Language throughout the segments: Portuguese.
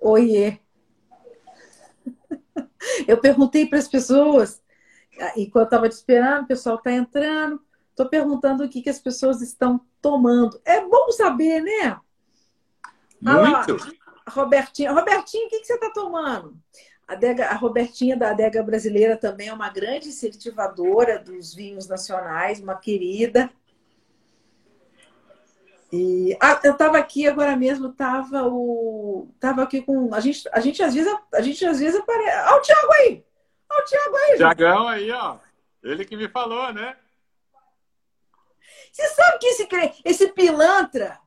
Oiê. Eu perguntei para as pessoas, enquanto estava te esperando, o pessoal está entrando. Estou perguntando o que, que as pessoas estão tomando. É bom saber, né? Muito. Ah, Robertinha, Robertinha, o que, que você está tomando? A, Dega, a Robertinha da Adega Brasileira também é uma grande incentivadora dos vinhos nacionais, uma querida. E ah, eu estava aqui agora mesmo, estava o tava aqui com a gente, a gente às vezes a gente às vezes aparece. Olha o Thiago aí. Olha o Thiago aí. Thiagão aí, ó. Ele que me falou, né? Você sabe que esse esse pilantra,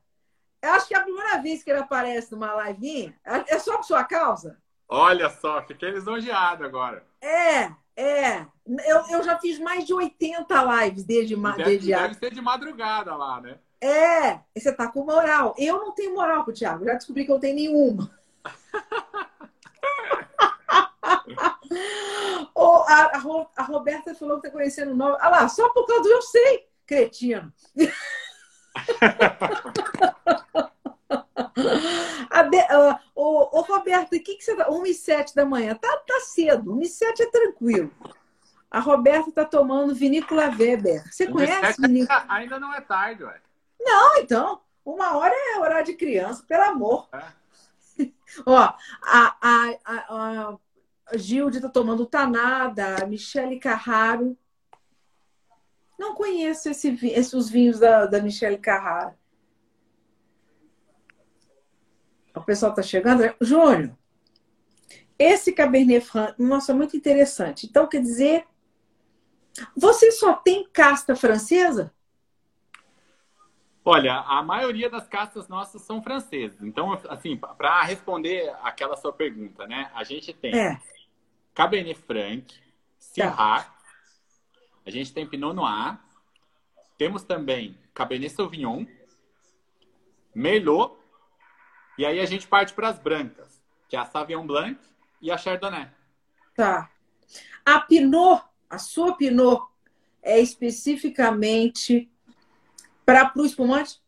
eu acho que é a primeira vez que ele aparece numa live, é só por sua causa? Olha só, fiquei lisonjeado agora. É, é. Eu, eu já fiz mais de 80 lives desde, deve, desde deve ser de madrugada lá, né? É, você tá com moral. Eu não tenho moral com o Thiago, já descobri que eu tenho nenhuma. oh, a, a, Roberta falou que tá conhecendo o nome. Ah lá, só por causa do eu sei, cretino. a de, uh, ô, Roberta, o que, que você tá? 1 e 7 da manhã. Tá, tá cedo, 1 e 7 é tranquilo. A Roberta tá tomando vinícola Weber. Você conhece? Vinícola... Ainda não é tarde, ué. Não, então, uma hora é horário de criança, pelo amor. É. Ó, a, a, a, a Gilde tá tomando Tanada, a Michele Carraro. Não conheço esse, esses vinhos da, da Michele Carraro. O pessoal tá chegando. Júnior, esse Cabernet Franc, nossa, muito interessante. Então, quer dizer, você só tem casta francesa? Olha, a maioria das castas nossas são francesas. Então, assim, para responder aquela sua pergunta, né? A gente tem é. Cabernet Franc, Syrah, tá. a gente tem Pinot Noir, temos também Cabernet Sauvignon, Merlot, e aí a gente parte para as brancas, que é a Sauvignon Blanc e a Chardonnay. Tá. A Pinot, a sua Pinot é especificamente para o espumante?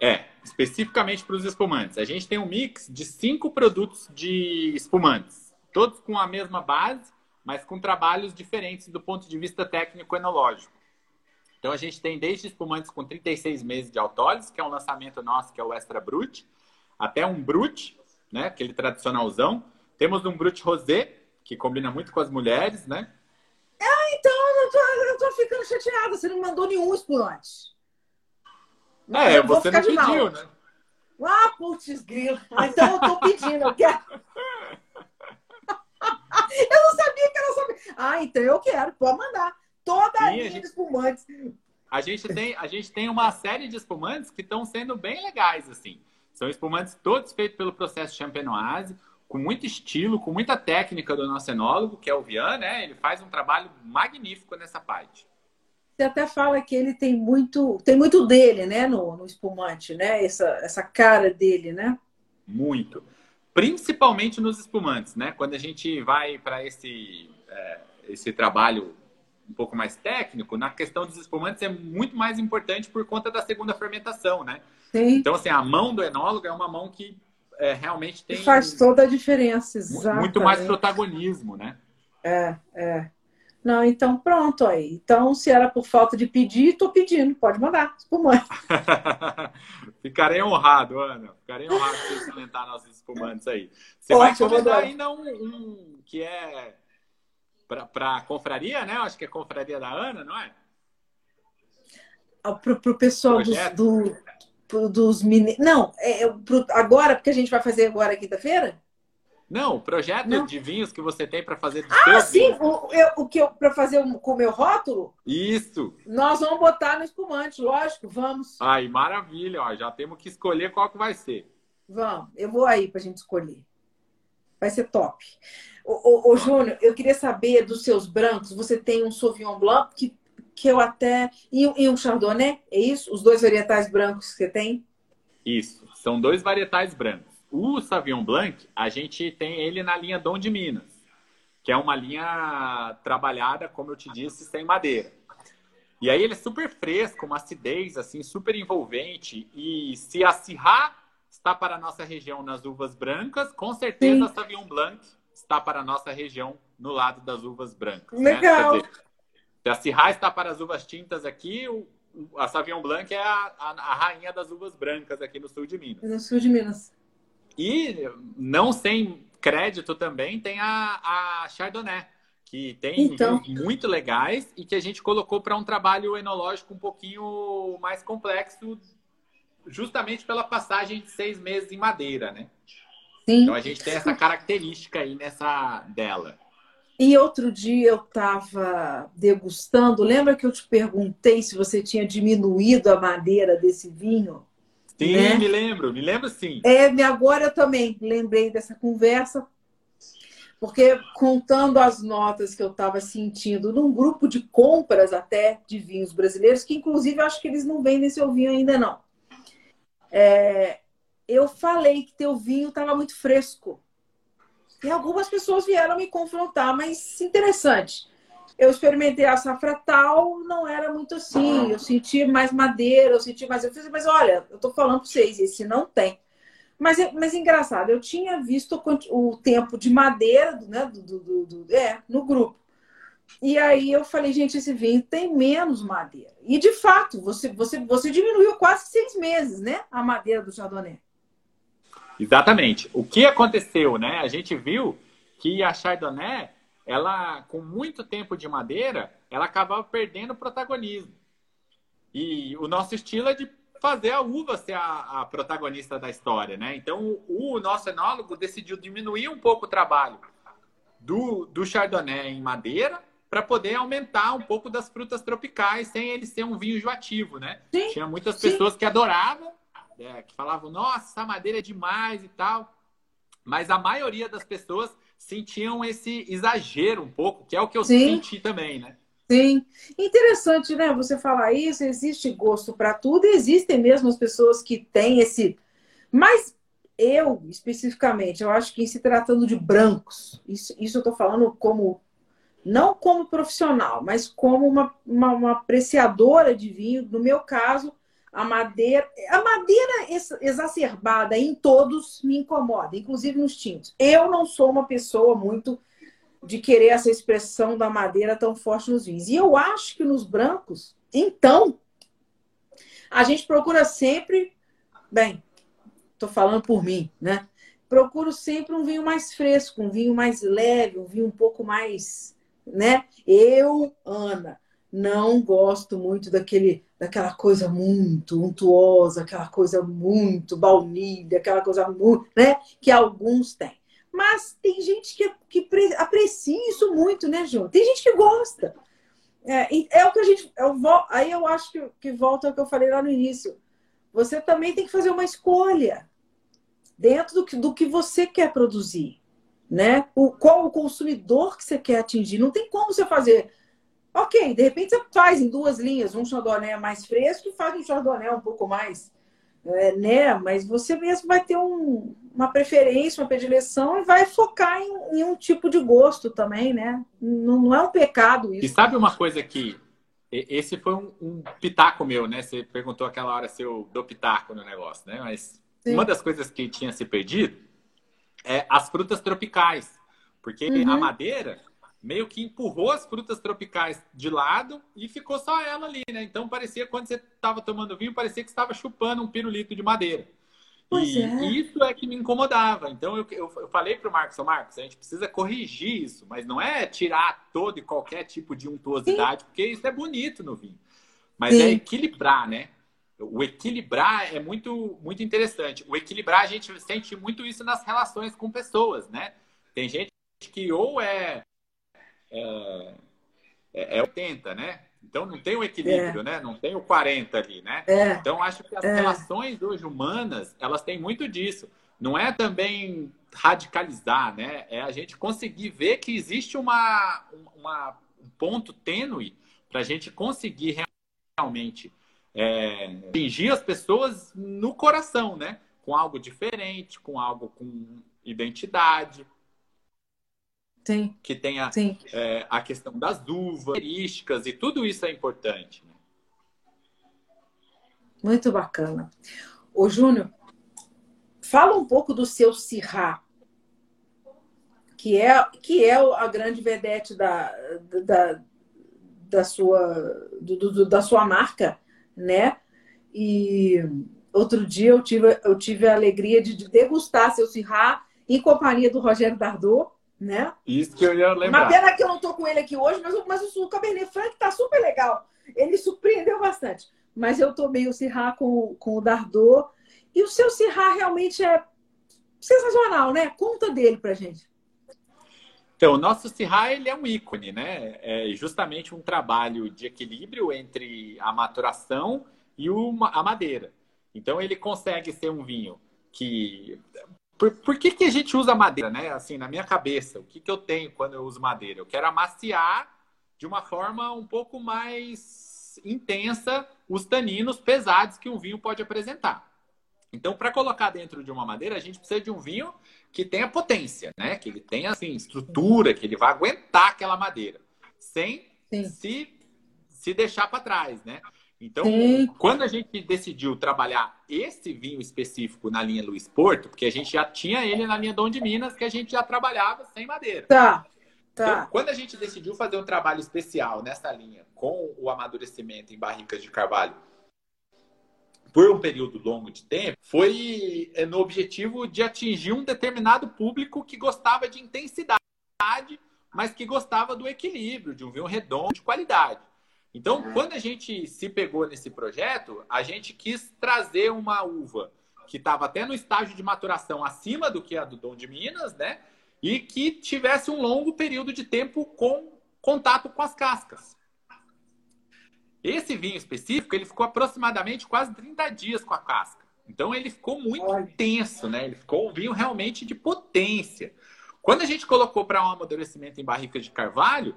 É, especificamente para os espumantes. A gente tem um mix de cinco produtos de espumantes, todos com a mesma base, mas com trabalhos diferentes do ponto de vista técnico-enológico. Então a gente tem desde espumantes com 36 meses de autólise, que é um lançamento nosso, que é o Extra Brut, até um Brut, né, aquele tradicionalzão. Temos um Brut Rosé, que combina muito com as mulheres, né? Ah, então eu tô, eu tô ficando chateada. Você não mandou nenhum espumante. É, você não pediu, né? Ah, putz, grilo. Ah, então eu tô pedindo, eu quero. eu não sabia que era sobre. Ah, então eu quero, pode mandar. Toda Sim, a linha gente... de espumantes. A gente, tem, a gente tem uma série de espumantes que estão sendo bem legais, assim. São espumantes todos feitos pelo processo Champenoise com muito estilo, com muita técnica do nosso enólogo, que é o Vian, né? Ele faz um trabalho magnífico nessa parte. Você até fala que ele tem muito, tem muito dele, né, no, no espumante, né? Essa, essa cara dele, né? Muito. Principalmente nos espumantes, né? Quando a gente vai para esse, é, esse trabalho um pouco mais técnico, na questão dos espumantes é muito mais importante por conta da segunda fermentação, né? Sim. Então, assim, a mão do enólogo é uma mão que é, realmente tem. Faz toda a diferença, exatamente. Muito mais protagonismo, né? É, é. Não, então pronto aí. Então, se era por falta de pedir, estou pedindo. Pode mandar, espumante. Ficarei honrado, Ana. Ficarei honrado de você comentar nossos espumantes aí. Você Ótimo, vai comentar ainda um, um, que é para a confraria, né? Eu acho que é a confraria da Ana, não é? Para o pessoal do, dos meninos. Não, é, é pro, agora, porque a gente vai fazer agora quinta-feira? Não, o projeto Não. de vinhos que você tem para fazer. Ah, sim, o, eu, o que eu para fazer com o meu rótulo? Isso. Nós vamos botar no espumante, lógico, vamos. Ai, maravilha, ó, já temos que escolher qual que vai ser. Vamos, eu vou aí para a gente escolher. Vai ser top. Ô, ô, ô Júnior, eu queria saber dos seus brancos. Você tem um Sauvignon Blanc que que eu até. E, e um Chardonnay, é isso? Os dois varietais brancos que você tem? Isso, são dois varietais brancos. O Sauvignon Blanc, a gente tem ele na linha Dom de Minas, que é uma linha trabalhada, como eu te disse, sem madeira. E aí ele é super fresco, uma acidez assim super envolvente. E se a Syrah está para a nossa região nas uvas brancas. Com certeza Sim. a Sauvignon Blanc está para a nossa região no lado das uvas brancas. Né? Legal. Né? Dizer, se a Syrah está para as uvas tintas aqui, o, a Sauvignon Blanc é a, a, a, rainha das uvas brancas aqui no sul de Minas. No sul de Minas. E não sem crédito também tem a, a Chardonnay, que tem então... muito legais e que a gente colocou para um trabalho enológico um pouquinho mais complexo, justamente pela passagem de seis meses em madeira, né? Sim. Então a gente tem essa característica aí nessa dela. E outro dia eu estava degustando, lembra que eu te perguntei se você tinha diminuído a madeira desse vinho? Sim, né? me lembro, me lembro sim. É, agora eu também lembrei dessa conversa, porque contando as notas que eu estava sentindo num grupo de compras até de vinhos brasileiros, que inclusive eu acho que eles não vendem seu vinho ainda não. É, eu falei que teu vinho estava muito fresco. E algumas pessoas vieram me confrontar, mas interessante eu experimentei a safra tal, não era muito assim. Eu senti mais madeira, eu senti mais. Eu fiz, mas olha, eu tô falando para vocês, esse não tem. Mas, mas engraçado, eu tinha visto o tempo de madeira né, do, do, do, é, no grupo. E aí eu falei, gente, esse vinho tem menos madeira. E de fato, você, você, você diminuiu quase seis meses, né? A madeira do Chardonnay. Exatamente. O que aconteceu, né? A gente viu que a Chardonnay ela, com muito tempo de madeira, ela acabava perdendo protagonismo. E o nosso estilo é de fazer a uva ser a, a protagonista da história, né? Então, o, o, nosso enólogo decidiu diminuir um pouco o trabalho do, do Chardonnay em madeira para poder aumentar um pouco das frutas tropicais sem ele ser um vinho enjoativo, né? Sim, Tinha muitas sim. pessoas que adoravam, é, que falavam, nossa, essa madeira é demais e tal. Mas a maioria das pessoas sentiam esse exagero um pouco, que é o que eu Sim. senti também, né? Sim, interessante, né? Você falar isso, existe gosto para tudo, existem mesmo as pessoas que têm esse. Mas eu, especificamente, eu acho que se tratando de brancos, isso, isso eu estou falando como. Não como profissional, mas como uma, uma, uma apreciadora de vinho. No meu caso, a madeira, a madeira exacerbada em todos me incomoda, inclusive nos tintos. Eu não sou uma pessoa muito de querer essa expressão da madeira tão forte nos vinhos. E eu acho que nos brancos, então, a gente procura sempre, bem, estou falando por mim, né? Procuro sempre um vinho mais fresco, um vinho mais leve, um vinho um pouco mais, né? Eu, Ana, não gosto muito daquele, daquela coisa muito untuosa, aquela coisa muito baunilha, aquela coisa muito, né? Que alguns têm. Mas tem gente que, que aprecia isso muito, né, João? Tem gente que gosta. É, é o que a gente. Eu, aí eu acho que, que volta ao que eu falei lá no início. Você também tem que fazer uma escolha dentro do que, do que você quer produzir. Né? O, qual o consumidor que você quer atingir. Não tem como você fazer Ok, de repente você faz em duas linhas, um chardonnay mais fresco e faz um chardonnay um pouco mais, é, né? Mas você mesmo vai ter um, uma preferência, uma predileção e vai focar em, em, um tipo de gosto também, né? Não, não, é um pecado isso. E sabe uma coisa que esse foi um, um, pitaco meu, né? Você perguntou aquela hora se eu dou pitaco no negócio, né? Mas Sim. uma das coisas que tinha se perdido é as frutas tropicais, porque uhum. a madeira meio que empurrou as frutas tropicais de lado e ficou só ela ali, né? Então parecia, quando você estava tomando vinho, parecia que estava chupando um pirulito de madeira. Pois e é. isso é que me incomodava. Então eu, eu, eu falei para o Marcos, Marcos, a gente precisa corrigir isso, mas não é tirar todo e qualquer tipo de untuosidade, Sim. porque isso é bonito no vinho. Mas Sim. é equilibrar, né? O equilibrar é muito, muito interessante. O equilibrar, a gente sente muito isso nas relações com pessoas, né? Tem gente que ou é é, é, é 80, né? Então não tem o equilíbrio, é. né? Não tem o 40 ali, né? É. Então acho que as é. relações hoje humanas, elas têm muito disso. Não é também radicalizar, né? É a gente conseguir ver que existe uma, uma um ponto tênue para a gente conseguir realmente é, atingir as pessoas no coração, né? Com algo diferente, com algo com identidade, Sim. que tenha é, a questão das uvas, características e tudo isso é importante. Né? Muito bacana. Ô, Júnior, fala um pouco do seu Sirá, que é, que é a grande vedete da, da, da, sua, do, do, da sua marca, né? E outro dia eu tive, eu tive a alegria de, de degustar seu Sirá em companhia do Rogério Dardot, né? Isso que eu ia lembrar. Uma pena que eu não tô com ele aqui hoje, mas, mas o Cabernet Franc tá super legal. Ele surpreendeu bastante. Mas eu tomei o Sirá com, com o Dardot. E o seu Sirá realmente é sensacional, né? Conta dele pra gente. Então, o nosso Sirá, ele é um ícone, né? É justamente um trabalho de equilíbrio entre a maturação e a madeira. Então, ele consegue ser um vinho que por, por que, que a gente usa madeira, né? Assim, na minha cabeça, o que, que eu tenho quando eu uso madeira? Eu quero amaciar de uma forma um pouco mais intensa os taninos pesados que um vinho pode apresentar. Então, para colocar dentro de uma madeira, a gente precisa de um vinho que tenha potência, né? Que ele tenha assim estrutura, que ele vá aguentar aquela madeira, sem se se deixar para trás, né? Então, Sim. quando a gente decidiu trabalhar esse vinho específico na linha Luiz Porto, porque a gente já tinha ele na linha Dom de Minas, que a gente já trabalhava sem madeira. Tá. Tá. Então, quando a gente decidiu fazer um trabalho especial nessa linha, com o amadurecimento em barricas de carvalho, por um período longo de tempo, foi é, no objetivo de atingir um determinado público que gostava de intensidade, mas que gostava do equilíbrio, de um vinho redondo de qualidade. Então, quando a gente se pegou nesse projeto, a gente quis trazer uma uva que estava até no estágio de maturação acima do que a do Dom de Minas, né? E que tivesse um longo período de tempo com contato com as cascas. Esse vinho específico, ele ficou aproximadamente quase 30 dias com a casca. Então ele ficou muito Olha. intenso, né? Ele ficou um vinho realmente de potência. Quando a gente colocou para um amadurecimento em barrica de carvalho,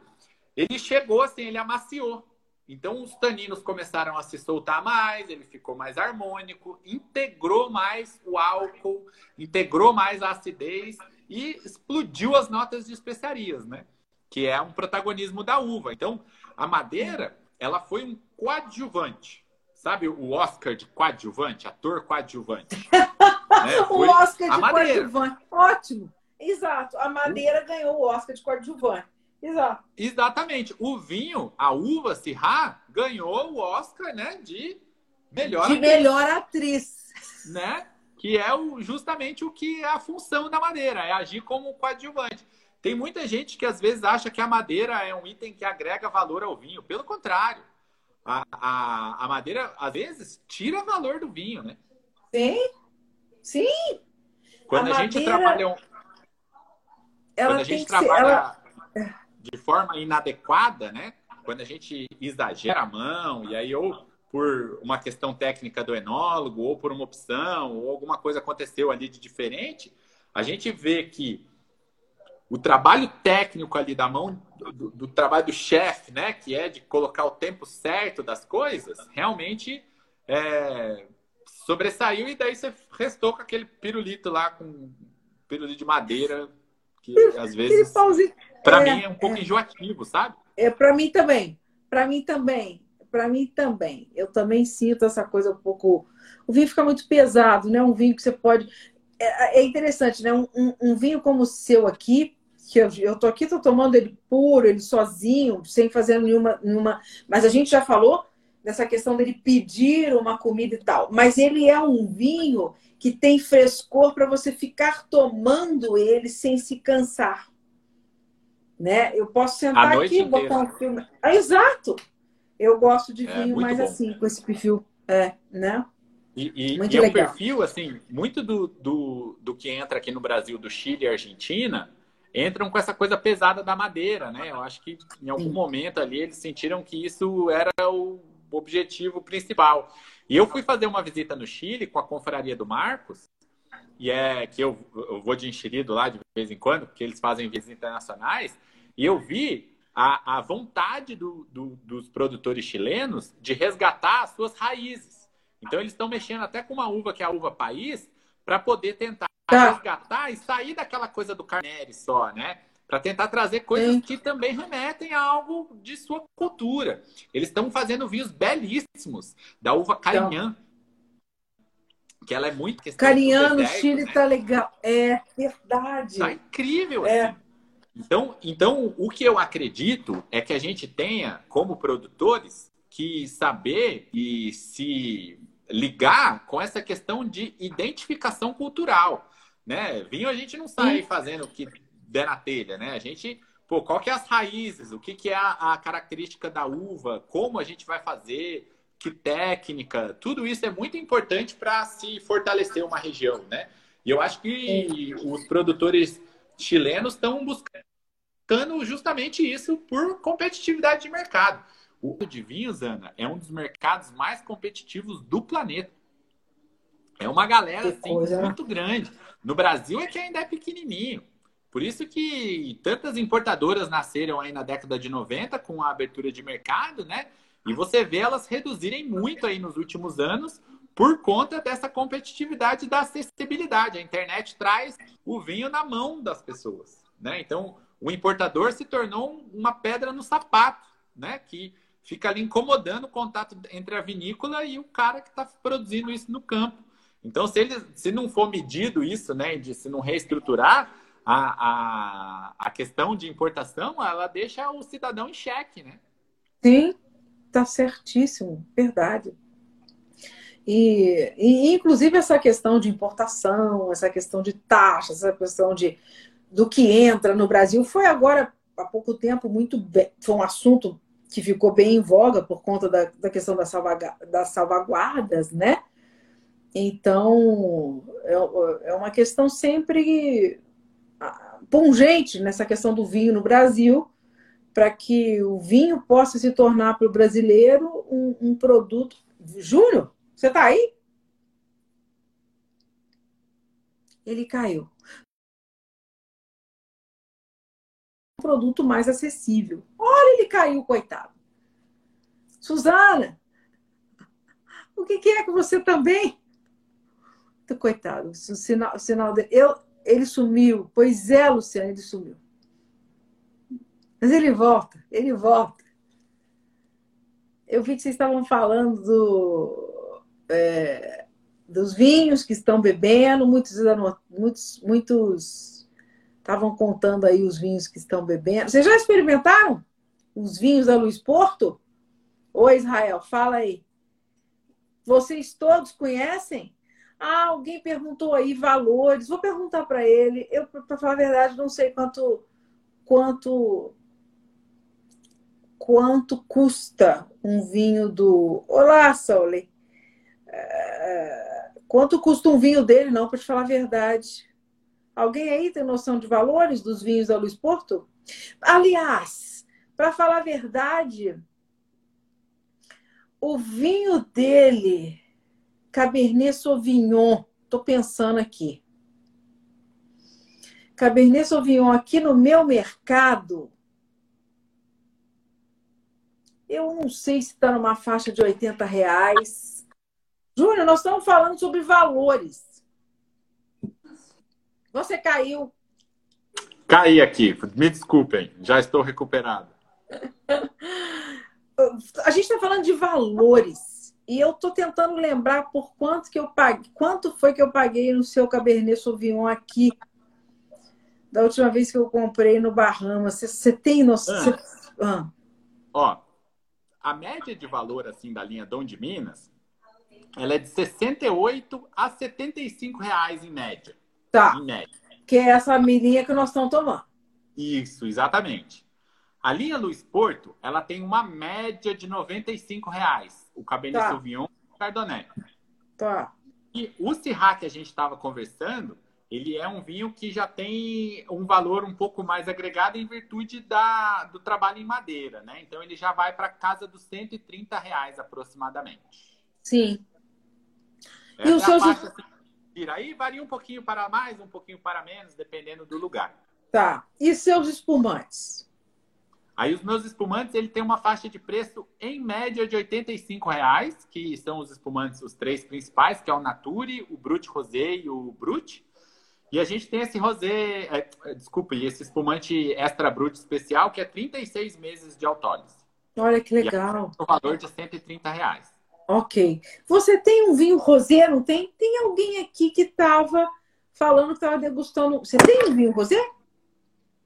ele chegou assim, ele amaciou. Então os taninos começaram a se soltar mais, ele ficou mais harmônico, integrou mais o álcool, integrou mais a acidez e explodiu as notas de especiarias, né? Que é um protagonismo da uva. Então a madeira, ela foi um coadjuvante. Sabe o Oscar de coadjuvante, ator coadjuvante? né? o Oscar de coadjuvante. Ótimo. Exato. A madeira ganhou o Oscar de coadjuvante. Exato. Exatamente. O vinho, a uva Syrah, ganhou o Oscar, né, de melhor de atriz, melhor atriz, né? Que é o, justamente o que é a função da madeira, é agir como coadjuvante. Tem muita gente que às vezes acha que a madeira é um item que agrega valor ao vinho. Pelo contrário, a, a, a madeira às vezes tira valor do vinho, né? Sim, sim. Quando a, a gente trabalha um... quando a gente trabalha ser, ela de forma inadequada, né? Quando a gente exagera a mão, e aí ou por uma questão técnica do enólogo, ou por uma opção, ou alguma coisa aconteceu ali de diferente, a gente vê que o trabalho técnico ali da mão, do, do trabalho do chefe, né? Que é de colocar o tempo certo das coisas, realmente é, sobressaiu e daí você restou com aquele pirulito lá, com pirulito de madeira, que às vezes para é, mim é um pouco é, enjoativo, sabe? É para mim também. Para mim também. Para mim também. Eu também sinto essa coisa um pouco. O vinho fica muito pesado, né? Um vinho que você pode. É, é interessante, né? Um, um, um, vinho como o seu aqui, que eu, eu tô aqui, tô tomando ele puro, ele sozinho, sem fazer nenhuma, nenhuma. Mas a gente já falou dessa questão dele pedir uma comida e tal. Mas ele é um vinho que tem frescor para você ficar tomando ele sem se cansar. Né? Eu posso sentar aqui e botar um filme. Ah, exato! Eu gosto de é, vinho mais bom. assim, com esse perfil. É, né? E, e, muito e é um perfil, assim, muito do, do, do que entra aqui no Brasil, do Chile e Argentina, entram com essa coisa pesada da madeira, né? Eu acho que em algum Sim. momento ali eles sentiram que isso era o objetivo principal. E eu fui fazer uma visita no Chile com a confraria do Marcos, e é que eu, eu vou de enxerido lá de vez em quando, porque eles fazem visitas internacionais, e eu vi a, a vontade do, do, dos produtores chilenos de resgatar as suas raízes. Então eles estão mexendo até com uma uva que é a uva país, para poder tentar tá. resgatar e sair daquela coisa do carnere só, né? para tentar trazer coisas Sim. que também remetem a algo de sua cultura. Eles estão fazendo vinhos belíssimos da uva Carignan, então. porque ela é muito questão Cariano, Chile né? tá legal. É verdade. Tá incrível. É. Assim. Então, então, o que eu acredito é que a gente tenha, como produtores, que saber e se ligar com essa questão de identificação cultural. Né? Vinho a gente não sai fazendo o que der na telha, né? A gente, pô, qual que é as raízes, o que, que é a, a característica da uva, como a gente vai fazer, que técnica, tudo isso é muito importante para se fortalecer uma região, né? E eu acho que os produtores chilenos estão buscando justamente isso por competitividade de mercado. O de vinhos, Ana, é um dos mercados mais competitivos do planeta. É uma galera assim, muito grande. No Brasil é que ainda é pequenininho. Por isso que tantas importadoras nasceram aí na década de 90 com a abertura de mercado, né? E você vê elas reduzirem muito aí nos últimos anos por conta dessa competitividade da acessibilidade. A internet traz o vinho na mão das pessoas, né? Então, o importador se tornou uma pedra no sapato, né? Que fica ali incomodando o contato entre a vinícola e o cara que está produzindo isso no campo. Então, se, ele, se não for medido isso, né, de se não reestruturar, a, a, a questão de importação, ela deixa o cidadão em xeque, né? Sim, tá certíssimo, verdade. E, e, inclusive essa questão de importação, essa questão de taxas, essa questão de do que entra no Brasil foi agora há pouco tempo muito foi um assunto que ficou bem em voga por conta da, da questão das, das salvaguardas, né? Então, é, é uma questão sempre ah, pungente nessa questão do vinho no Brasil, para que o vinho possa se tornar para o brasileiro um, um produto. Júnior, você está aí? Ele caiu. Produto mais acessível. Olha, ele caiu, coitado. Suzana, o que, que é com você também? Coitado, o sinal, o sinal dele. Eu, ele sumiu. Pois é, Luciano, ele sumiu. Mas ele volta, ele volta. Eu vi que vocês estavam falando do, é, dos vinhos que estão bebendo, muitos, muitos, muitos estavam contando aí os vinhos que estão bebendo. Vocês já experimentaram os vinhos da Luiz Porto? Oi, Israel, fala aí. Vocês todos conhecem? Ah, alguém perguntou aí valores. Vou perguntar para ele. Eu, para falar a verdade, não sei quanto quanto quanto custa um vinho do. Olá, Sole. É... Quanto custa um vinho dele, não, para te falar a verdade. Alguém aí tem noção de valores dos vinhos da Luiz Porto? Aliás, para falar a verdade, o vinho dele, Cabernet Sauvignon, estou pensando aqui. Cabernet Sauvignon aqui no meu mercado, eu não sei se está numa faixa de 80 reais. Júnior, nós estamos falando sobre valores. Você caiu. Caí aqui, me desculpem, já estou recuperado. A gente está falando de valores. E eu estou tentando lembrar por quanto que eu paguei. Quanto foi que eu paguei no seu Cabernet Sauvignon aqui? Da última vez que eu comprei no Bahamas. Você tem noção? Ah. Cê... Ah. Ó, a média de valor assim da linha Dom de Minas, ela é de 68 a 75 reais em média. Tá. Que é essa linha que nós estamos tomando. Isso, exatamente. A linha Luiz Porto, ela tem uma média de 95 reais. O Cabernet tá. Sauvignon e o Chardonnay. Tá. E o Syrah que a gente estava conversando, ele é um vinho que já tem um valor um pouco mais agregado em virtude da, do trabalho em madeira, né? Então ele já vai para casa dos 130 reais aproximadamente. Sim. Essa e o seu faixa, assim, aí varia um pouquinho para mais, um pouquinho para menos, dependendo do lugar. Tá. E seus espumantes? Aí os meus espumantes, ele tem uma faixa de preço em média de 85 reais, que são os espumantes, os três principais, que é o Nature, o Brut Rosé e o Brut. E a gente tem esse rosé, é, é desculpe, esse espumante extra brut especial, que é 36 meses de autólise. Olha que legal. O valor de 130 reais. Ok. Você tem um vinho rosé, não tem? Tem alguém aqui que estava falando que estava degustando. Você tem um vinho rosé?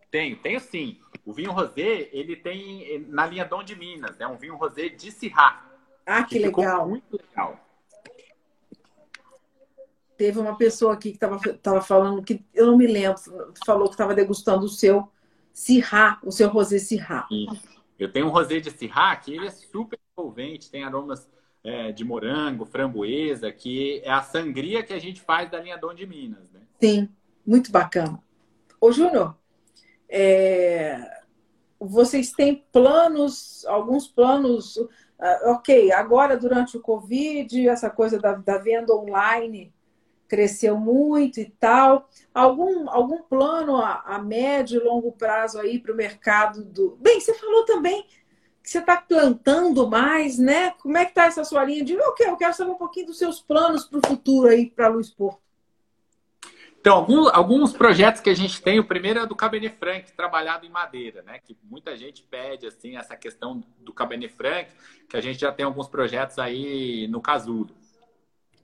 Tenho, tenho sim. O vinho rosé, ele tem na linha Dom de Minas, é um vinho rosé de Sirá. Ah, que, que legal. Muito legal. Teve uma pessoa aqui que estava falando que eu não me lembro, falou que estava degustando o seu Sirá, o seu rosé Sirá. Eu tenho um rosé de Sirá que ele é super envolvente, tem aromas é, de morango, framboesa, que é a sangria que a gente faz da linha Dom de Minas, né? Sim, muito bacana. Ô, Júnior, é... vocês têm planos, alguns planos, uh, ok, agora durante o Covid, essa coisa da, da venda online cresceu muito e tal. Algum, algum plano a, a médio e longo prazo aí para o mercado do. Bem, você falou também você está plantando mais, né? Como é que está essa sua linha de ok, eu quero saber um pouquinho dos seus planos para o futuro aí para Luiz Porto. Então, alguns, alguns projetos que a gente tem, o primeiro é do Cabernet Franc, trabalhado em madeira, né? Que muita gente pede, assim, essa questão do Cabernet Franc, que a gente já tem alguns projetos aí no casulo.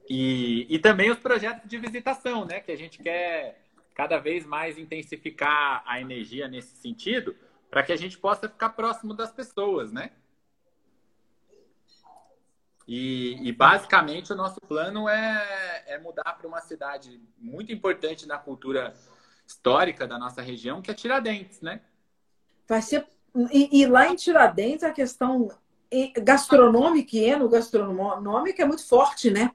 E, e também os projetos de visitação, né? Que a gente quer cada vez mais intensificar a energia nesse sentido, para que a gente possa ficar próximo das pessoas, né? E, e basicamente o nosso plano é, é mudar para uma cidade muito importante na cultura histórica da nossa região, que é Tiradentes, né? Vai ser e, e lá em Tiradentes a questão gastronômica e enogastronômica é muito forte, né?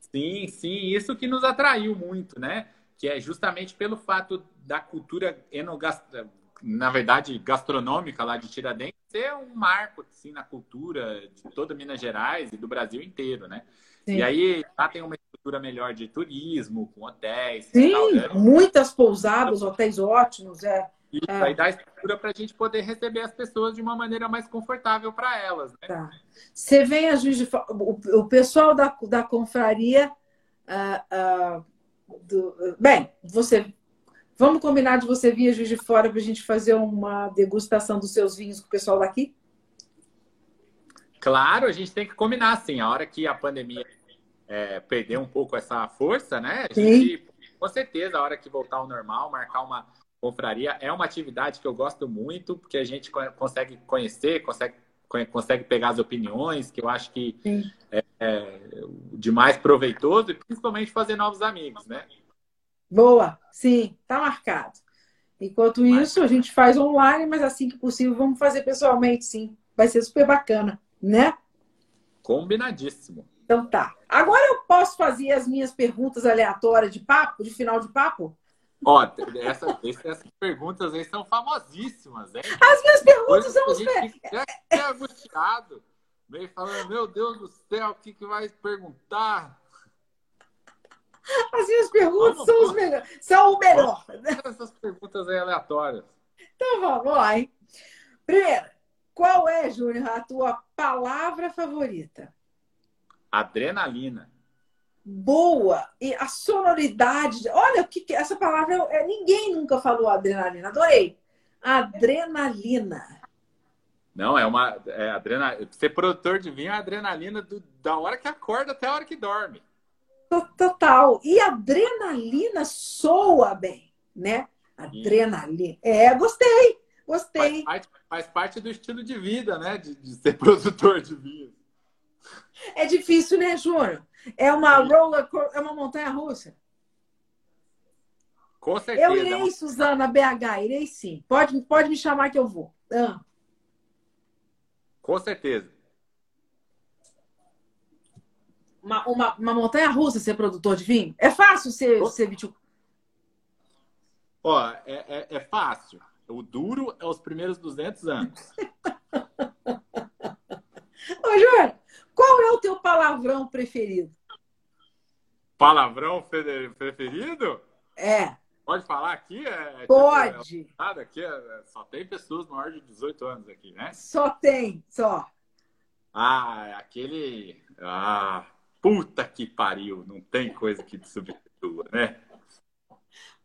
Sim, sim, isso que nos atraiu muito, né? Que é justamente pelo fato da cultura enogastronômica na verdade, gastronômica lá de Tiradentes ser um marco assim, na cultura de toda Minas Gerais e do Brasil inteiro, né? Sim. E aí lá tem uma estrutura melhor de turismo, com hotéis. Sim, tal, né? muitas pousadas, hotéis ótimos, é. Isso, é. aí dá estrutura para a gente poder receber as pessoas de uma maneira mais confortável para elas. Né? Tá. Você vem a Juiz de Fora, o, pessoal da, da confraria. Uh, uh, do, bem, você Vamos combinar de você vir a Juiz de Fora para a gente fazer uma degustação dos seus vinhos com o pessoal daqui? Claro, a gente tem que combinar, sim. A hora que a pandemia é, perder um pouco essa força, né? A gente, com certeza, a hora que voltar ao normal, marcar uma confraria é uma atividade que eu gosto muito, porque a gente consegue conhecer, consegue, consegue pegar as opiniões, que eu acho que é, é de mais proveitoso, e principalmente fazer novos amigos, né? Boa, sim, tá marcado. Enquanto isso, a gente faz online, mas assim que possível, vamos fazer pessoalmente, sim. Vai ser super bacana, né? Combinadíssimo. Então tá. Agora eu posso fazer as minhas perguntas aleatórias de papo, de final de papo? Ó, essa, essas perguntas aí são famosíssimas, hein? As minhas perguntas são os. É angustiado. Meio falando, meu Deus do céu, o que, que vai perguntar? As minhas perguntas são, os melhores, são o melhor. Essas perguntas aí aleatórias. Então vamos lá, hein? Primeiro, qual é, Júnior, a tua palavra favorita? Adrenalina. Boa! E a sonoridade. Olha o que, que essa palavra. É, ninguém nunca falou adrenalina. Adorei. Adrenalina. Não, é uma. É adrenalina. Ser produtor de vinho é adrenalina do, da hora que acorda até a hora que dorme. Total. E adrenalina soa bem, né? Adrenalina. É, gostei, gostei. Faz, faz, parte do estilo de vida, né? De, de ser produtor de vinho. É difícil, né, Júnior? É uma roller, é uma montanha russa. Com certeza. Eu irei, Suzana, BH, irei sim. Pode, pode me chamar que eu vou. Ah. Com certeza uma, uma, uma montanha russa ser produtor de vinho? É fácil ser, ser viticultor? Ó, é, é, é, fácil. O duro é os primeiros 200 anos. Ô, Júlio, qual é o teu palavrão preferido? Palavrão preferido? É. Pode falar aqui? É, tipo, Pode. Tipo, é, aqui é, só tem pessoas maiores de 18 anos aqui, né? Só tem, só. Ah, aquele. Ah, Puta que pariu, não tem coisa que substitua, né?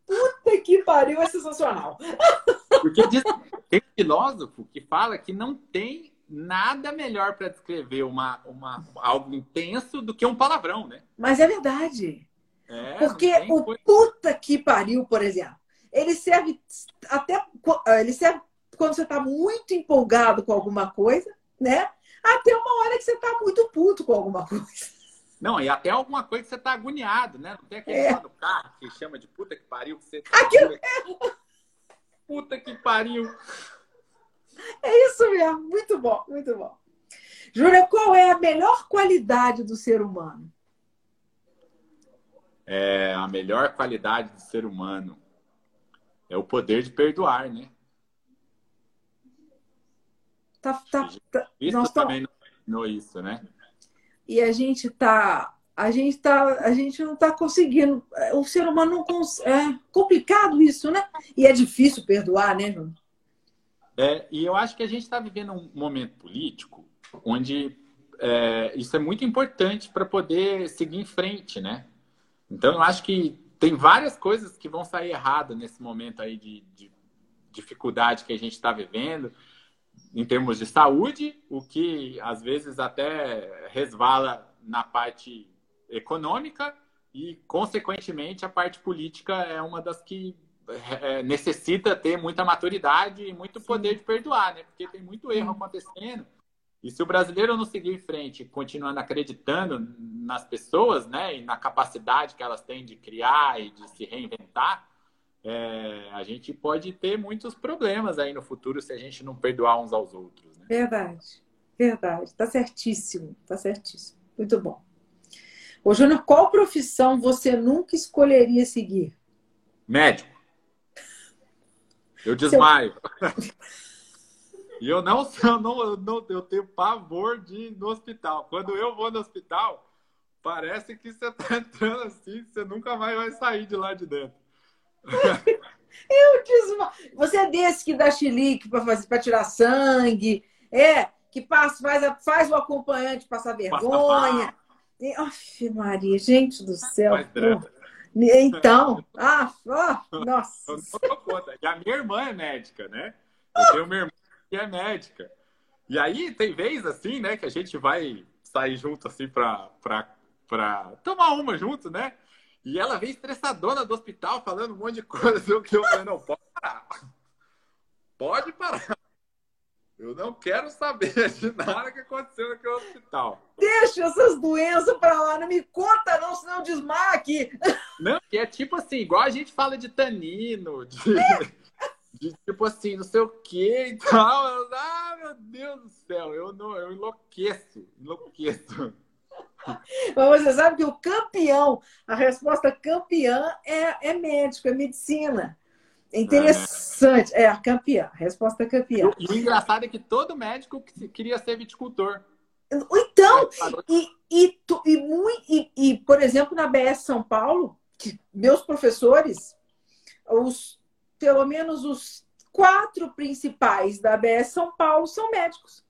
Puta que pariu, é sensacional. Porque diz, tem filósofo que fala que não tem nada melhor para descrever uma, uma, algo intenso do que um palavrão, né? Mas é verdade. É, Porque o coisa... puta que pariu, por exemplo, ele serve até ele serve quando você está muito empolgado com alguma coisa, né? Até uma hora que você está muito puto com alguma coisa. Não, e até alguma coisa que você está agoniado, né? Não tem aquele é. lá do carro que chama de puta que pariu, que você tá Aquilo... Puta que pariu. É isso mesmo, muito bom, muito bom. Júlia, qual é a melhor qualidade do ser humano? É, a melhor qualidade do ser humano é o poder de perdoar, né? Tá, tá, tá, isso nós também não ensinou isso, né? E a gente tá, a gente tá, a gente não tá conseguindo. O ser humano não consegue. É complicado isso, né? E é difícil perdoar, né, João? É, e eu acho que a gente está vivendo um momento político onde é, isso é muito importante para poder seguir em frente, né? Então eu acho que tem várias coisas que vão sair errado nesse momento aí de, de dificuldade que a gente está vivendo em termos de saúde, o que às vezes até resvala na parte econômica e, consequentemente, a parte política é uma das que é, necessita ter muita maturidade e muito poder de perdoar, né? Porque tem muito erro acontecendo. E se o brasileiro não seguir em frente, continuando acreditando nas pessoas, né, e na capacidade que elas têm de criar e de se reinventar, é, a gente pode ter muitos problemas aí no futuro se a gente não perdoar uns aos outros. Né? Verdade, verdade. Tá certíssimo, tá certíssimo. Muito bom. Ô, Júnior, qual profissão você nunca escolheria seguir? Médico. Eu desmaio. E eu não, eu não, eu não, eu tenho pavor de ir no hospital. Quando eu vou no hospital, parece que você tá entrando assim, você nunca mais vai sair de lá de dentro. Eu desma... Você é desse que dá chilique para tirar sangue, é que passa, faz, faz o acompanhante passar vergonha. Passa Maria, gente do céu. Então, ah, oh, nossa. E a minha irmã é médica, né? Eu tenho minha irmã que é médica. E aí tem vez assim, né, que a gente vai sair junto assim para para tomar uma junto, né? E ela vem estressadona do hospital, falando um monte de coisa. Que eu falei, não, pode parar. Pode parar. Eu não quero saber de nada que aconteceu naquele hospital. Deixa essas doenças pra lá, não me conta não, senão desmaia aqui. Não, que é tipo assim, igual a gente fala de tanino, de, de tipo assim, não sei o que e tal. ah, meu Deus do céu, eu, não, eu enlouqueço, enlouqueço. Mas você sabe que o campeão, a resposta campeã é, é médico, é medicina. É interessante. É, a campeã. Resposta campeã. E o engraçado é que todo médico queria ser viticultor. Então, e, e, e, e, por exemplo, na BS São Paulo, que meus professores, os, pelo menos os quatro principais da BS São Paulo são médicos.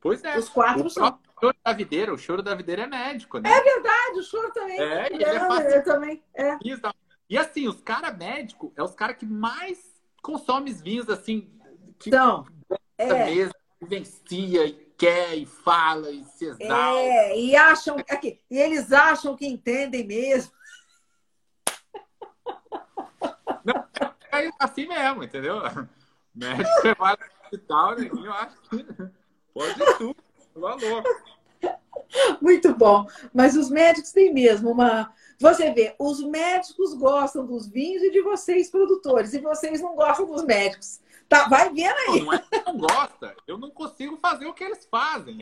Pois é. Os quatro são choro da videira, o choro da videira é médico, né? É verdade, o choro também. É, é. Eu também. É. E assim, os caras médicos é os caras que mais consomem vinhos, assim, que então, é. mesmo, vivencia e quer e fala e se exalta. É, e acham aqui, e eles acham que entendem mesmo. Não, é assim mesmo, entendeu? Médico, você vai no hospital, né? eu acho que pode tudo. Lá louco. Muito bom. Mas os médicos têm mesmo uma. Você vê, os médicos gostam dos vinhos e de vocês, produtores, e vocês não gostam dos médicos. Tá, vai vendo aí. Não, não é que não gosta, eu não consigo fazer o que eles fazem.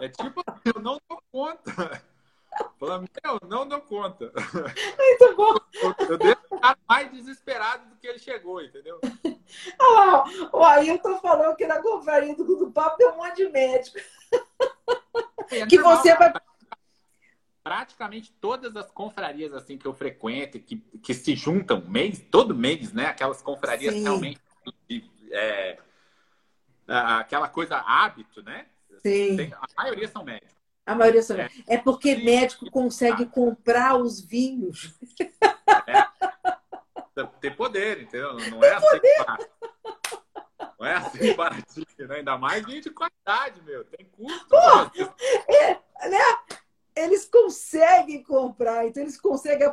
É tipo, eu não dou conta. Fala, meu, não dou conta. Muito bom. Eu, devo ficar mais desesperado do que ele chegou, entendeu? Ah, o Ailton falou que na conferência do Papo tem um monte de médico. É, que você vai. Praticamente todas as confrarias assim que eu frequento, que, que se juntam mês, todo mês, né? Aquelas confrarias Sim. realmente. É, aquela coisa hábito, né? Sim. Tem, a maioria são médicos. A maioria são é. é porque médico consegue comprar os vinhos. É. Ter poder, entendeu? Não é assim barato. Não é assim baratinho, né? Ainda mais vinho de qualidade, meu. Tem custo. é, né? Eles conseguem comprar, então eles conseguem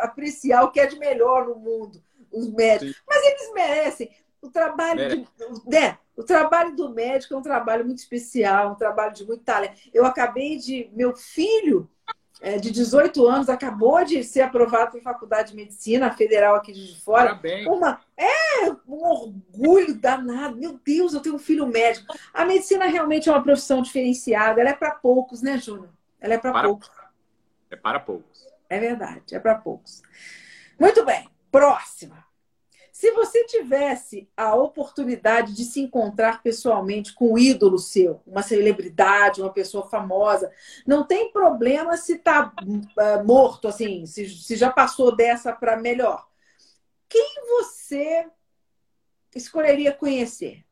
apreciar o que é de melhor no mundo, os médicos. Sim. Mas eles merecem. O trabalho, de, né? o trabalho do médico é um trabalho muito especial, um trabalho de muito talento. Eu acabei de. Meu filho de 18 anos, acabou de ser aprovado para a Faculdade de Medicina Federal aqui de fora. Parabéns. Uma, é um orgulho danado. Meu Deus, eu tenho um filho médico. A medicina realmente é uma profissão diferenciada. Ela é para poucos, né, Júnior? Ela é para poucos. É para poucos. É verdade, é para poucos. Muito bem, próxima. Se você tivesse a oportunidade de se encontrar pessoalmente com um ídolo seu, uma celebridade, uma pessoa famosa, não tem problema se está uh, ah, morto, assim, se, se já passou dessa para melhor. Quem você escolheria conhecer?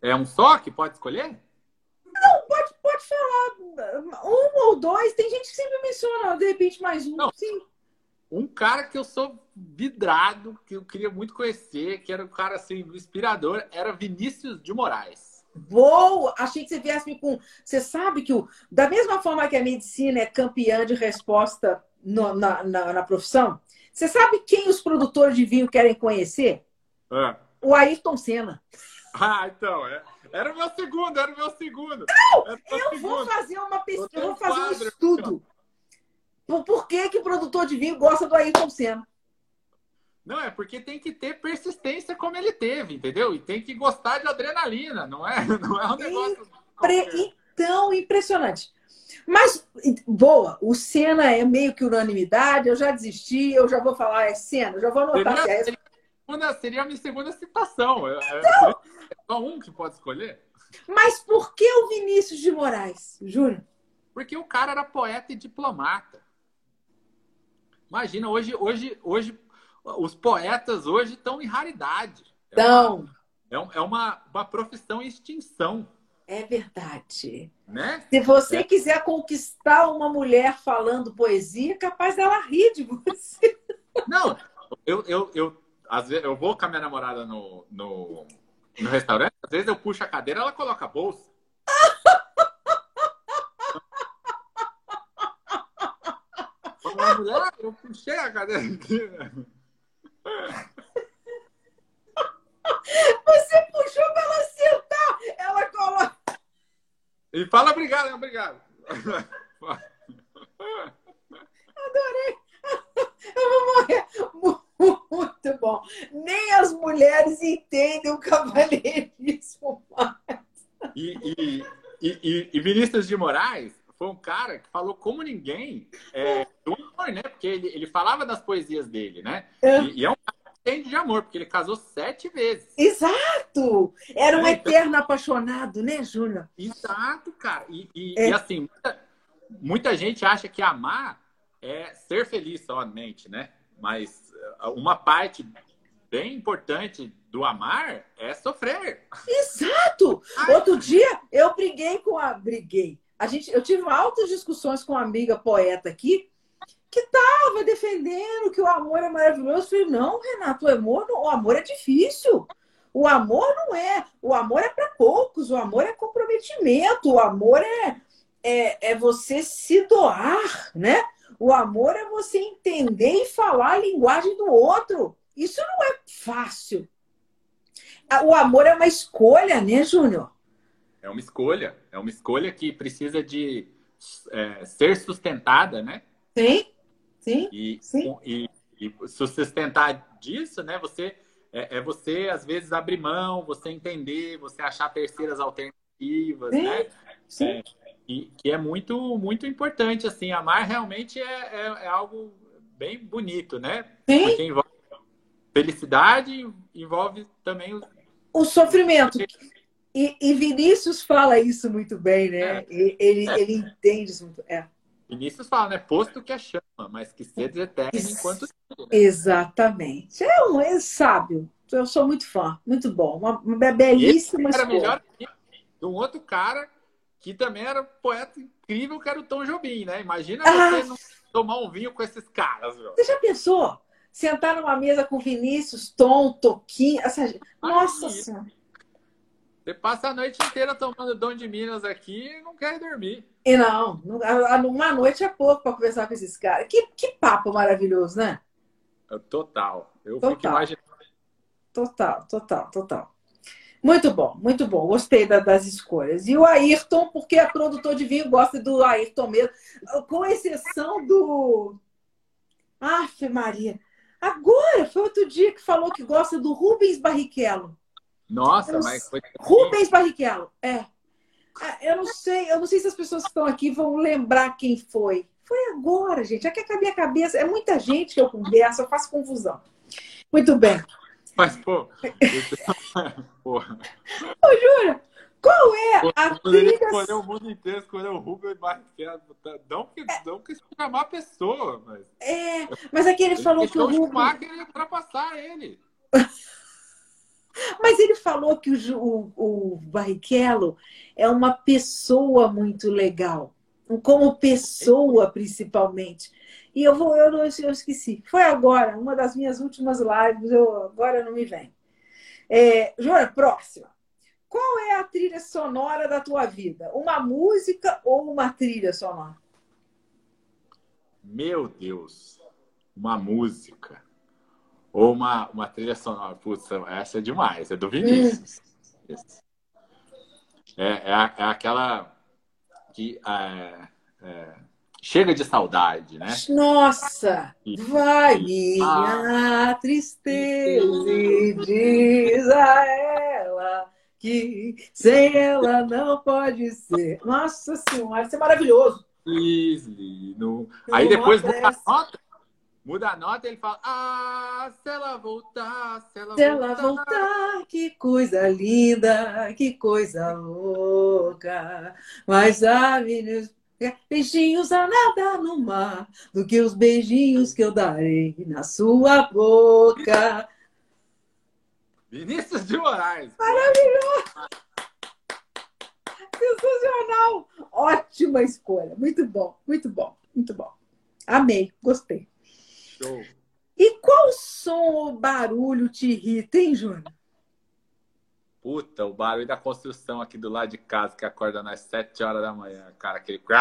É um só que pode escolher? Não, pode, pode falar um ou dois. Tem gente que sempre menciona, de repente, mais um. Não. Sim. Um cara que eu sou vidrado, que eu queria muito conhecer, que era um cara assim, inspirador, era Vinícius de Moraes. Boa! Achei que você viesse com. Você sabe que, o... da mesma forma que a medicina é campeã de resposta no, na, na, na, profissão, você sabe quem os produtores de vinho querem conhecer? É. O Ayrton Senna. Ah, então, é. Era o meu segundo, era o meu segundo. Não! Eu segundo. vou fazer uma pesquisa, eu vou fazer um estudo. Por, por que, que o produtor de vinho gosta do Ayrton Senna? Não, é porque tem que ter persistência como ele teve, entendeu? E tem que gostar de adrenalina, não é, não é um negócio. Impre... Então, impressionante. Mas, boa, o Senna é meio que unanimidade, eu já desisti, eu já vou falar, é Senna, já vou anotar. Seria, é... seria, seria a minha segunda citação. É, é então, é só um que pode escolher. Mas por que o Vinícius de Moraes, Júnior? Porque o cara era poeta e diplomata. Imagina, hoje, hoje, hoje os poetas hoje estão em raridade. Então. É, uma, é uma, uma profissão em extinção. É verdade. Né? Se você é. quiser conquistar uma mulher falando poesia, é capaz dela rir de você. Não, eu, eu, eu, às vezes, eu vou com a minha namorada no, no, no restaurante, às vezes eu puxo a cadeira ela coloca a bolsa. Mulher, eu puxei a cadeira aqui. Você puxou pra ela sentar, ela coloca. E fala obrigado, obrigado. Adorei. Eu vou morrer. Muito bom. Nem as mulheres entendem o cavalheirismo mais. E, e, e, e Vinícius de Moraes foi um cara que falou como ninguém é, do amor, né? Porque ele, ele falava das poesias dele, né? É. E, e, é um cara que de amor, porque ele casou sete vezes. Exato! Era um é, então... eterno apaixonado, né, Júnior? Exato, cara. E, e, é. e assim, muita, muita gente acha que amar é ser feliz somente, né? Mas uh, uma parte bem importante do amar é sofrer. Exato! Ai, Outro dia eu briguei com a. Briguei a gente, eu tive altas discussões com uma amiga poeta aqui que estava defendendo que o amor é maravilhoso. Eu falei, não, Renato, o amor, o amor é difícil. O amor não é. O amor é para poucos. O amor é comprometimento. O amor é, é, é você se doar, né? O amor é você entender e falar a linguagem do outro. Isso não é fácil. O amor é uma escolha, né, Júnior? É uma escolha. É uma escolha que precisa de é, ser sustentada, né? Sim, sim. E, sim. e, e sustentar disso, né? Você é, é, você às vezes abrir mão, você entender, você achar terceiras alternativas, sim, né? Sim. É, e que é muito muito importante assim. Amar realmente é, é, é algo bem bonito, né? Sim. Porque envolve felicidade, envolve também o, o sofrimento. E, e, Vinícius fala isso muito bem, né? É. Ele, é. ele entende isso muito. É. Vinícius fala, né? Posto que é chama, mas que sede eterno enquanto. Né? Exatamente. É um é sábio. Eu sou muito fã, muito bom. Uma, uma belíssima Era melhor que um outro cara que também era poeta incrível, que era o Tom Jobim, né? Imagina ah. você tomar um vinho com esses caras, meu. Você já pensou? Sentar numa mesa com Vinícius, Tom, Toquinho, essa... Nossa Senhora. Você passa a noite inteira tomando Dom de Minas aqui e não quer dormir. E não, uma noite é pouco para conversar com esses caras. Que, que papo maravilhoso, né? É total. Eu total. fico imaginando. Total, total, total. Muito bom, muito bom. Gostei da, das escolhas. E o Ayrton, porque é produtor de vinho, gosta do Ayrton mesmo. Com exceção do. Aff, Maria. Agora, foi outro dia que falou que gosta do Rubens Barrichello. Nossa, mas foi. Rubens Barrichello, é. Ah, eu não sei, eu não sei se as pessoas que estão aqui vão lembrar quem foi. Foi agora, gente. É que a minha cabeça. É muita gente que eu converso, eu faço confusão. Muito bem. Mas, pô. Porra. Ô, Júlia, qual é pô, a trilha... escolheu o mundo inteiro, escolheu o Rubens Barrichello. Não que, é... não que chamar a pessoa, mas... É, mas aqui ele falou que o Rubens... O ia ultrapassar ele. Mas ele falou que o, o, o Barrichello é uma pessoa muito legal, como pessoa principalmente. E eu vou, eu, não, eu esqueci. Foi agora, uma das minhas últimas lives, eu, agora não me vem. É, próxima. Qual é a trilha sonora da tua vida? Uma música ou uma trilha sonora? Meu Deus, uma música. Ou uma, uma trilha sonora. Putz, essa é demais, é do Vinícius. É, é, é, aquela que é, é, chega de saudade, né? Nossa! Vai minha tristeza e diz a ela que sem ela não pode ser. Nossa Senhora, isso é maravilhoso. No... Aí depois muda a nota. Muda a nota e ele fala: Ah, se ela voltar, se ela se voltar. ela voltar, que coisa linda, que coisa louca. Mas a menina Beijinhos a nada no mar, do que os beijinhos que eu darei na sua boca. Vinícius de Moraes. Maravilhoso! Sensacional! Ótima escolha. Muito bom, muito bom, muito bom. Amei, gostei. Show. E qual som ou barulho te irrita, hein, Júnior? Puta, o barulho da construção aqui do lado de casa, que acorda nas 7 horas da manhã, cara, aquele. Como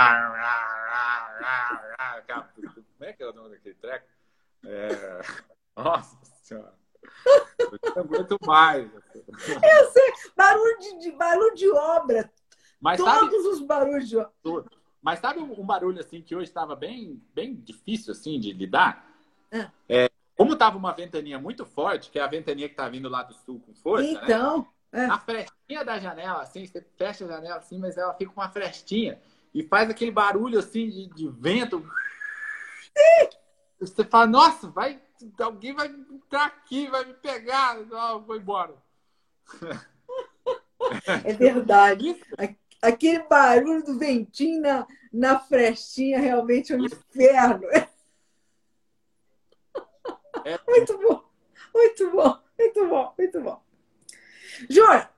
é que é o nome daquele treco? É... Nossa senhora. Eu não aguento mais. Eu sei, barulho de, de barulho de obra. Mas Todos sabe... os barulhos de obra. Mas sabe um barulho assim que hoje estava bem, bem difícil assim de lidar? Ah. É, como estava uma ventania muito forte, que é a ventania que está vindo lá do sul com força, né? então... né? É. A frestinha da janela, assim, você fecha a janela assim, mas ela fica com uma frestinha e faz aquele barulho assim de, de vento. Você fala, nossa, vai, alguém vai entrar aqui, vai me pegar. Ah, vou embora. É verdade. Aquele barulho do ventinho na, na frestinha realmente é um inferno. É. Muito bom, muito bom, muito bom, muito bom. Júnior,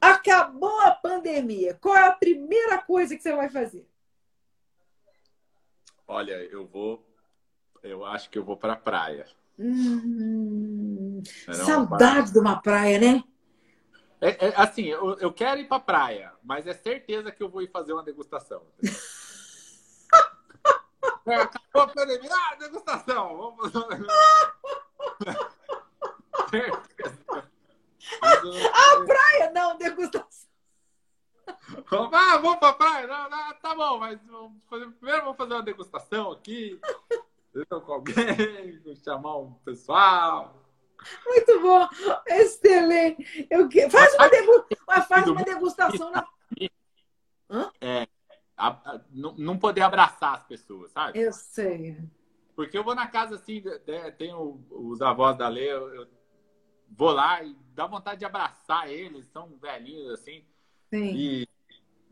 acabou a pandemia. Qual é a primeira coisa que você vai fazer? Olha, eu vou. Eu acho que eu vou para a praia. Hum, saudade de uma praia, né? É, é, assim, eu, eu quero ir para praia, mas é certeza que eu vou ir fazer uma degustação. é, acabou a pandemia, ah, degustação! Vamos fazer uma degustação. certeza. A praia, não, degustação. Ah, vamos pra praia? Não, não, tá bom, mas fazer, primeiro vamos fazer uma degustação aqui. com alguém, chamar um pessoal. Muito bom, excelente. Eu que... Faz uma, degu... faz uma degustação na. Hã? É, a, a, não poder abraçar as pessoas, sabe? Eu sei. Porque eu vou na casa assim, tem os avós da Lei, eu, eu vou lá e dá vontade de abraçar eles, são velhinhos assim. Sim. E,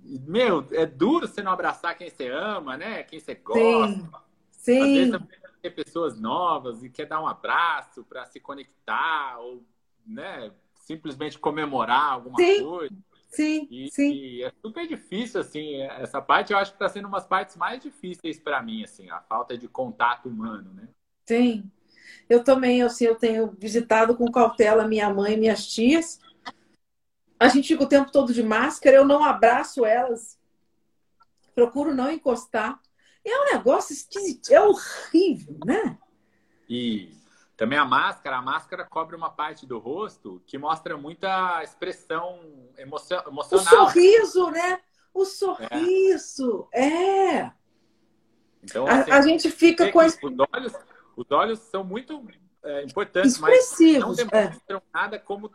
meu, é duro você não abraçar quem você ama, né? Quem você gosta. Sim. Às vezes você ter pessoas novas e quer dar um abraço para se conectar ou, né, simplesmente comemorar alguma sim. coisa. Sim, e, sim. E é super difícil, assim, essa parte eu acho que está sendo umas partes mais difíceis para mim, assim, a falta de contato humano, né? Sim, eu também, assim, eu tenho visitado com cautela minha mãe e minhas tias. A gente fica o tempo todo de máscara, eu não abraço elas, procuro não encostar. É um negócio esquisito, é horrível, né? E também a máscara, a máscara cobre uma parte do rosto que mostra muita expressão emocional. O sorriso, né? O sorriso, é. é. Então, assim, a, a, gente fica com... Os olhos, os olhos são muito é, importantes, mas não é. demonstram é. nada como...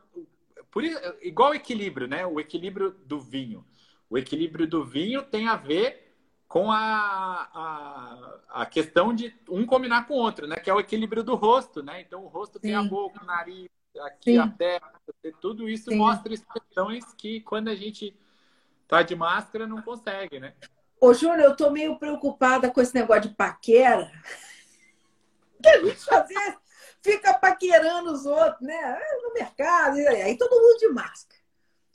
Por, igual o equilíbrio, né? O equilíbrio do vinho. O equilíbrio do vinho tem a ver com a, a, a, questão de um combinar com o outro, né? Que é o equilíbrio do rosto, né? Então o rosto Sim. tem a boca, o nariz, aqui Sim. a testa, tudo isso Sim. mostra expressões que quando a gente tá de máscara não consegue, né? Ô, Júnior, eu tô meio preocupada com esse negócio de paquera. Que a gente fazer, fica paquerando os outros, né? No mercado, aí todo mundo de máscara.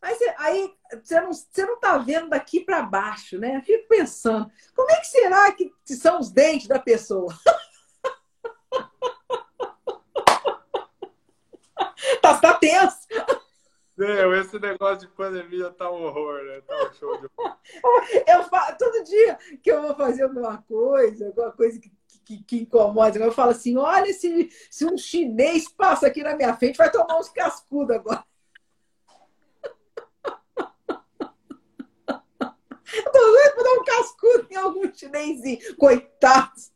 Aí, você, aí você, não, você não tá vendo daqui para baixo, né? Fico pensando, como é que será que são os dentes da pessoa? tá, tá tenso. Meu, esse negócio de pandemia tá um horror, né? Tá um show de Eu falo, todo dia que eu vou fazer alguma coisa, alguma coisa que, que, que incomoda, eu falo assim: olha, se, se um chinês passa aqui na minha frente, vai tomar uns cascudos agora. Eu tô doido pra dar um cascudo em algum chinesinho. Coitados.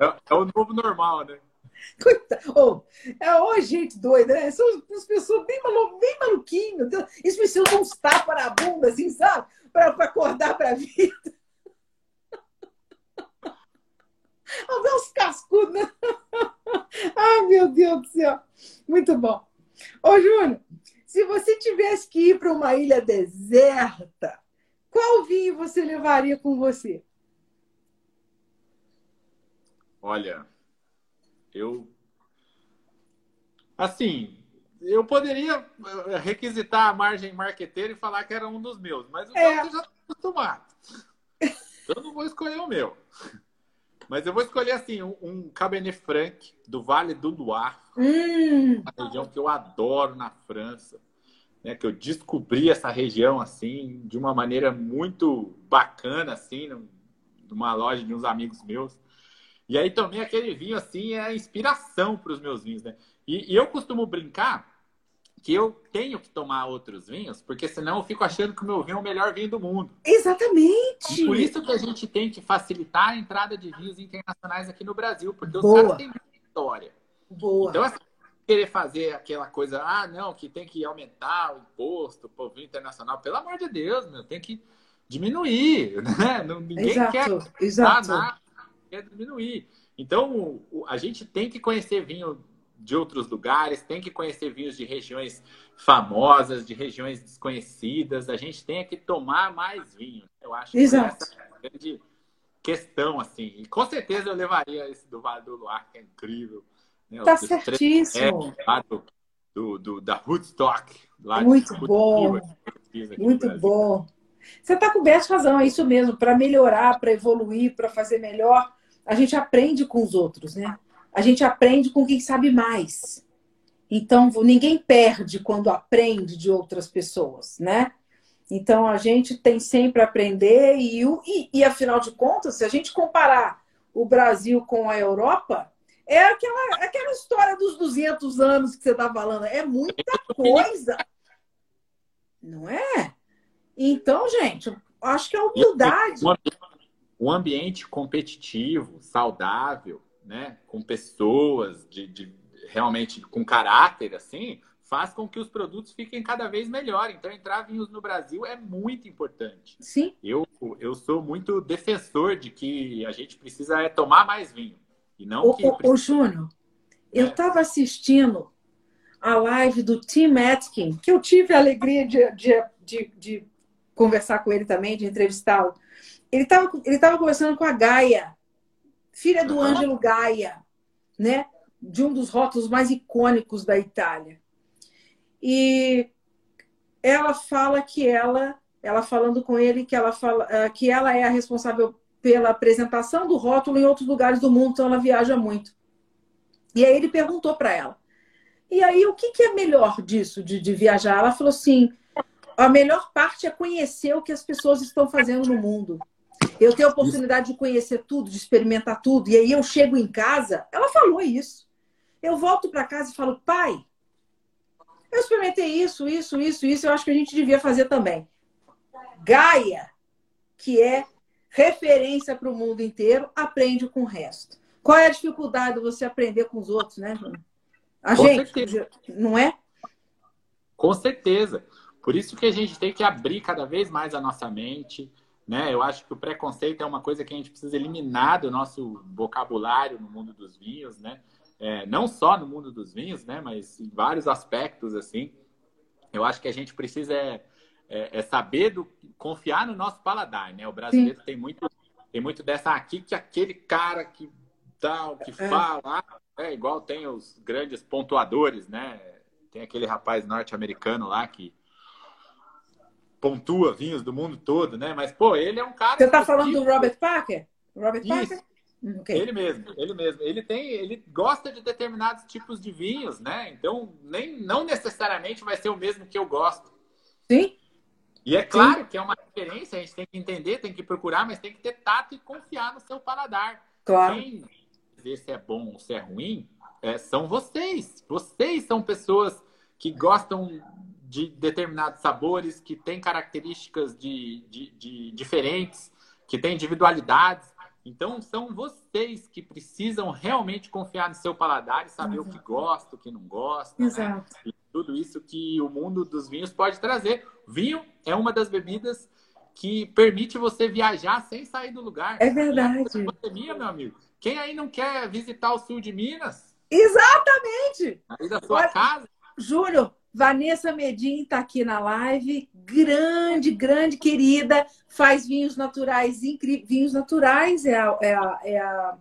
É, é o novo normal, né? Coitado. Oh, é oh, gente doida, né? São as pessoas bem, malu, bem maluquinhos. Eles precisam de uns tapas na bunda, assim, sabe? Para acordar para a vida. Vamos ver uns cascudos, né? Ai, meu Deus do céu. Muito bom. Ô, Júnior, se você tivesse que ir para uma ilha deserta, qual vinho você levaria com você? Olha, eu. Assim, eu poderia eh, requisitar a margem marqueteira e falar que era um dos meus, mas o é. já está acostumado. Eu não vou escolher o meu. Mas eu vou escolher assim um, um Cabernet Franc do Vale do Loire, hum. uma região que eu adoro na França né, que eu descobri essa região assim de uma maneira muito bacana assim, numa loja de uns amigos meus. E aí também aquele vinho assim é inspiração para os meus vinhos, né? E, e, eu costumo brincar que eu tenho que tomar outros vinhos, porque senão eu fico achando que o meu vinho é o melhor vinho do mundo. Exatamente. E por isso que a gente tem que facilitar a entrada de vinhos internacionais aqui no Brasil, porque Boa. os caras têm muita história. Boa. Então, assim, querer fazer aquela coisa, ah, não, que tem que aumentar o imposto, o vinho internacional. Pelo amor de Deus, meu, tem que diminuir, né? Ninguém exato, quer exato. nada, quer diminuir. Então, a gente tem que conhecer vinho de outros lugares, tem que conhecer vinhos de regiões famosas, de regiões desconhecidas. A gente tem que tomar mais vinho. Eu acho Exato. que essa é a grande questão, assim. E com certeza eu levaria esse do Vale do Luar, que é incrível. Né? Tá certíssimo. Lá do, do, da Woodstock. Lá Muito bom. Muito bom. Você está coberto razão, é isso mesmo. Para melhorar, para evoluir, para fazer melhor, a gente aprende com os outros, né? A gente aprende com quem sabe mais. Então, ninguém perde quando aprende de outras pessoas, né? Então, a gente tem sempre a aprender e, e, e, afinal de contas, se a gente comparar o Brasil com a Europa, é aquela, aquela história dos 200 anos que você está falando. É muita coisa. Não é? Então, gente, acho que é humildade. Um ambiente competitivo, saudável, né? com pessoas de, de realmente com caráter, assim, faz com que os produtos fiquem cada vez melhor. Então, entrar vinhos no Brasil é muito importante. Sim. Eu, eu sou muito defensor de que a gente precisa é tomar mais vinho. E não que... Ô, Júnior, eu estava é. assistindo a live do Tim Atkin, que eu tive a alegria de, de, de, de conversar com ele também, de entrevistá-lo. Ele estava ele tava conversando com a Gaia, filha do Ângelo Gaia, né? de um dos rótulos mais icônicos da Itália. E ela fala que ela, ela falando com ele, que ela, fala, eh, que ela é a responsável pela apresentação do rótulo em outros lugares do mundo, então ela viaja muito. E aí ele perguntou para ela: e aí o que, que, é melhor disso, de, de, viajar? Ela falou assim: a melhor parte é conhecer o que as pessoas estão fazendo no mundo. Eu tenho a oportunidade de conhecer tudo, de experimentar tudo. E aí eu chego em casa, ela falou isso. Eu volto para casa e falo, pai, eu experimentei isso, isso, isso, isso, eu acho que a gente devia fazer também. Gaia, que é referência para o mundo inteiro, aprende com o resto. Qual é a dificuldade de você aprender com os outros, né, João? A com gente, certeza. não é? Com certeza. Por isso que a gente tem que abrir cada vez mais a nossa mente, né? Eu acho que o preconceito é uma coisa que a gente precisa eliminar do nosso vocabulário no mundo dos vinhos, né? É, não só no mundo dos vinhos, né? Mas em vários aspectos, assim. Eu acho que a gente precisa é, é, é saber do, confiar no nosso paladar, né? O brasileiro tem muito, tem muito dessa aqui que aquele cara que tal, que é. fala, é igual tem os grandes pontuadores, né? Tem aquele rapaz norte-americano lá que pontua vinhos do mundo todo, né? Mas, pô, ele é um cara. Você está falando do Robert Parker? Robert Isso. Parker? Hum, okay. Ele mesmo, ele mesmo. Ele tem, ele gosta de determinados tipos de vinhos, né? Então, nem, não necessariamente vai ser o mesmo que eu gosto. Sim. E é claro Sim. que é uma referência, a gente tem que entender, tem que procurar, mas tem que ter tato e confiar no seu paladar. Claro. Quem dizer se é bom ou se é ruim é, são vocês. Vocês são pessoas que gostam de determinados sabores, que têm características de, de, de diferentes, que têm individualidades. Então, são vocês que precisam realmente confiar no seu paladar e saber Exato. o que gosta, o que não gosta. Né? Exato. Né? Tudo isso que o mundo dos vinhos pode trazer. Vinho é uma das bebidas que permite você viajar sem sair do lugar. É verdade. Pandemia, meu amigo. Quem aí não quer visitar o sul de Minas? Exatamente! Aí da sua Olha, casa? Juro, Vanessa Medin está aqui na live, grande, grande querida, faz vinhos naturais incríveis. Vinhos naturais é a, é a, é a,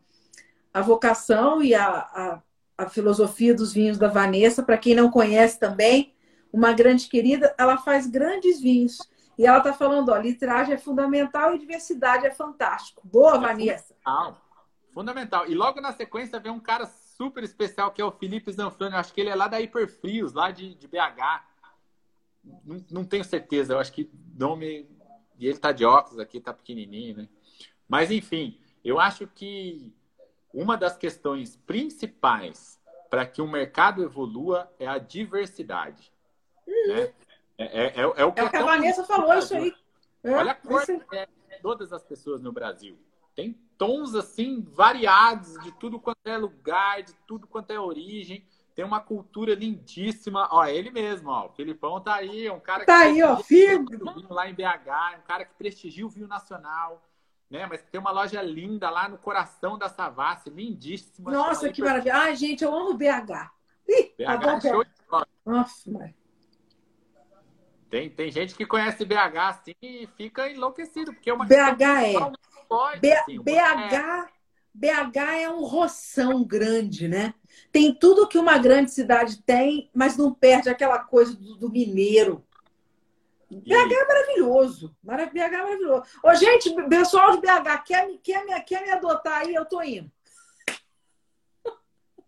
a vocação e a, a, a filosofia dos vinhos da Vanessa. Para quem não conhece também, uma grande querida, ela faz grandes vinhos. E ela está falando, ó, litragem é fundamental e diversidade é fantástico. Boa, é Vanessa. Fundamental. fundamental. E logo na sequência vem um cara super especial, que é o Felipe Zanfroni. Eu acho que ele é lá da Hiperfrios, lá de, de BH. Não, não, tenho certeza, eu acho que nome. E ele tá de óculos aqui, tá pequenininho, né? Mas, enfim, eu acho que uma das questões principais para que o mercado evolua é a diversidade. Uhum. Né? É, é, é, é, o que, é que a Vanessa falou, isso aí. Olha a cor é, todas as pessoas no Brasil. Tem tons assim variados de tudo quanto é lugar, de tudo quanto é origem. Tem uma cultura lindíssima. Ó, é ele mesmo, ó. O Filipão tá aí, é um cara tá que aí, ó, filho. lá em BH, é um cara que prestigia o vinho nacional, né? Mas tem uma loja linda lá no coração da Savassi, lindíssima. Nossa, que maravilha. Ai, gente, eu amo BH. Ih, BH é show de Nossa, mãe. Tem, tem gente que conhece BH assim e fica enlouquecido, porque é uma BH é. Pode, B assim, BH, BH é um roção grande, né? Tem tudo que uma grande cidade tem, mas não perde aquela coisa do, do mineiro. BH é maravilhoso. BH é maravilhoso. Ô, gente, pessoal de BH, quer, quer, me, quer me adotar aí? Eu tô indo.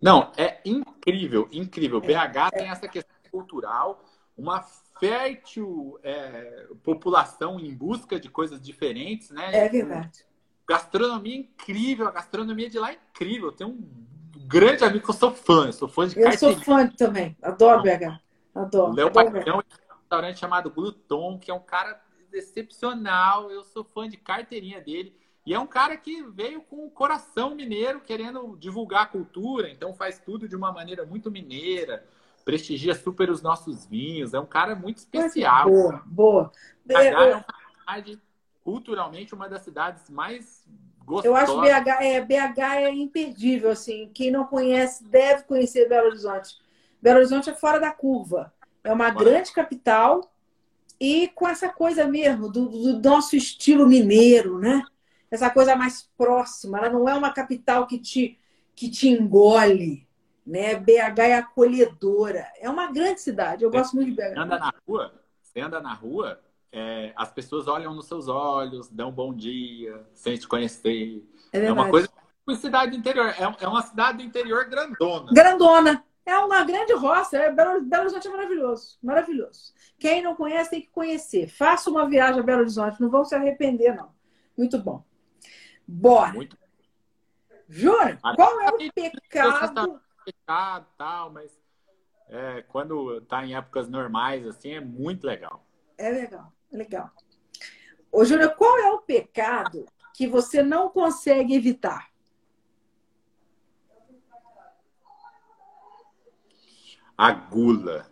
Não, é incrível, incrível. É, BH tem essa questão cultural, uma fértil é, população em busca de coisas diferentes, né? É verdade. Gastronomia incrível, a gastronomia de lá é incrível. Tem um grande amigo que eu sou fã, eu sou fã de Eu sou fã também, adoro BH. Adoro. Léo Paixão é restaurante chamado Gluton, que é um cara excepcional. Eu sou fã de carteirinha dele. E é um cara que veio com o coração mineiro, querendo divulgar a cultura, então faz tudo de uma maneira muito mineira, prestigia super os nossos vinhos. É um cara muito especial. Boa, boa. BH é uma cidade culturalmente uma das cidades mais gostosas. Eu acho BH é BH é imperdível assim. Quem não conhece deve conhecer Belo Horizonte. Belo Horizonte é fora da curva. É uma grande capital e com essa coisa mesmo do, do, nosso estilo mineiro, né? Essa coisa mais próxima. Ela não é uma capital que te que te engole, né? BH é acolhedora. É uma grande cidade. Eu gosto muito de BH. Você anda na rua, você anda na rua, é, as pessoas olham nos seus olhos, dão um bom dia, sem te conhecer. É, é uma coisa cidade interior. É, é uma cidade do interior grandona. Grandona. É uma grande roça. É Belo, Belo Horizonte é maravilhoso. Maravilhoso. Quem não conhece tem que conhecer. Faça uma viagem a Belo Horizonte. Não vão se arrepender, não. Muito bom. Bora. Muito... Júnior, qual é o pecado? Pecado tal, mas é, quando está em épocas normais, assim, é muito legal. É legal, é legal. Ô, Júnior, qual é o pecado que você não consegue evitar? A gula.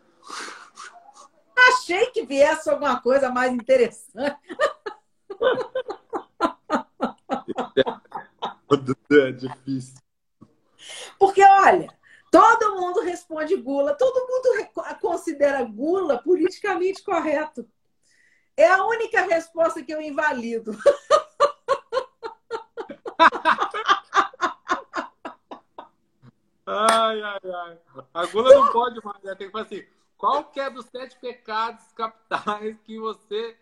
Achei que viesse alguma coisa mais interessante. É difícil. Porque, olha, todo mundo responde gula, todo mundo considera gula politicamente correto. É a única resposta que eu invalido. Ai, ai, ai. A gula não pode mais, né? Tem que falar assim, qual que é dos sete pecados capitais que você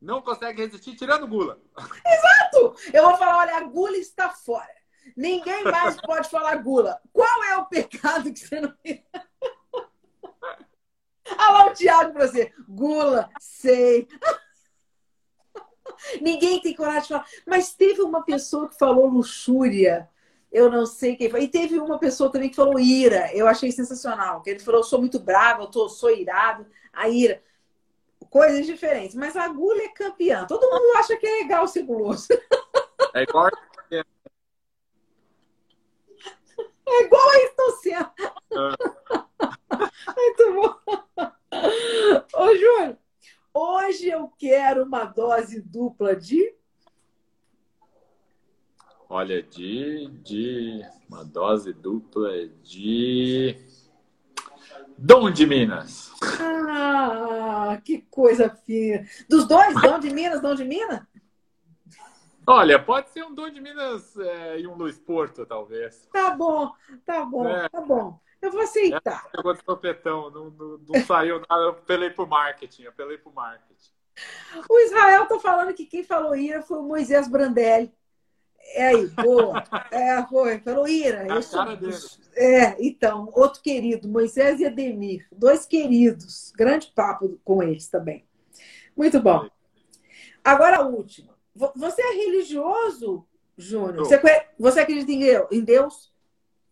não consegue resistir tirando gula? Exato! Eu vou falar, olha, a gula está fora. Ninguém mais pode falar gula. Qual é o pecado que você não... Olha lá o Tiago para você. Gula, sei. Ninguém tem coragem de falar. Mas teve uma pessoa que falou luxúria eu não sei quem foi. E teve uma pessoa também que falou ira. Eu achei sensacional. Que ele falou: eu sou muito bravo, eu tô, sou irado. A ira. Coisas diferentes. Mas a agulha é campeã. Todo mundo acha que é legal ser guloso. É igual. É igual a Estocena. É. Muito bom. Ô, Júnior, hoje eu quero uma dose dupla de Olha, de, de uma dose dupla de Dom de Minas. Ah, que coisa fina. Dos dois, Dom de Minas, Dom de Minas? Olha, pode ser um Dom de Minas é, e um Luiz Porto, talvez. Tá bom, tá bom, é. tá bom. Eu vou aceitar. É, eu de topetão, não, não, não saiu nada, eu apelei pro marketing, apelei pro marketing. O Israel tá falando que quem falou ira foi o Moisés Brandelli. É aí, boa. É, foi, falou Ira. eu sou... É, então, outro querido, Moisés e Ademir, dois queridos. Grande papo com eles também. Muito bom. Agora a última. Você é religioso, Júnior? Você, você acredita em Deus?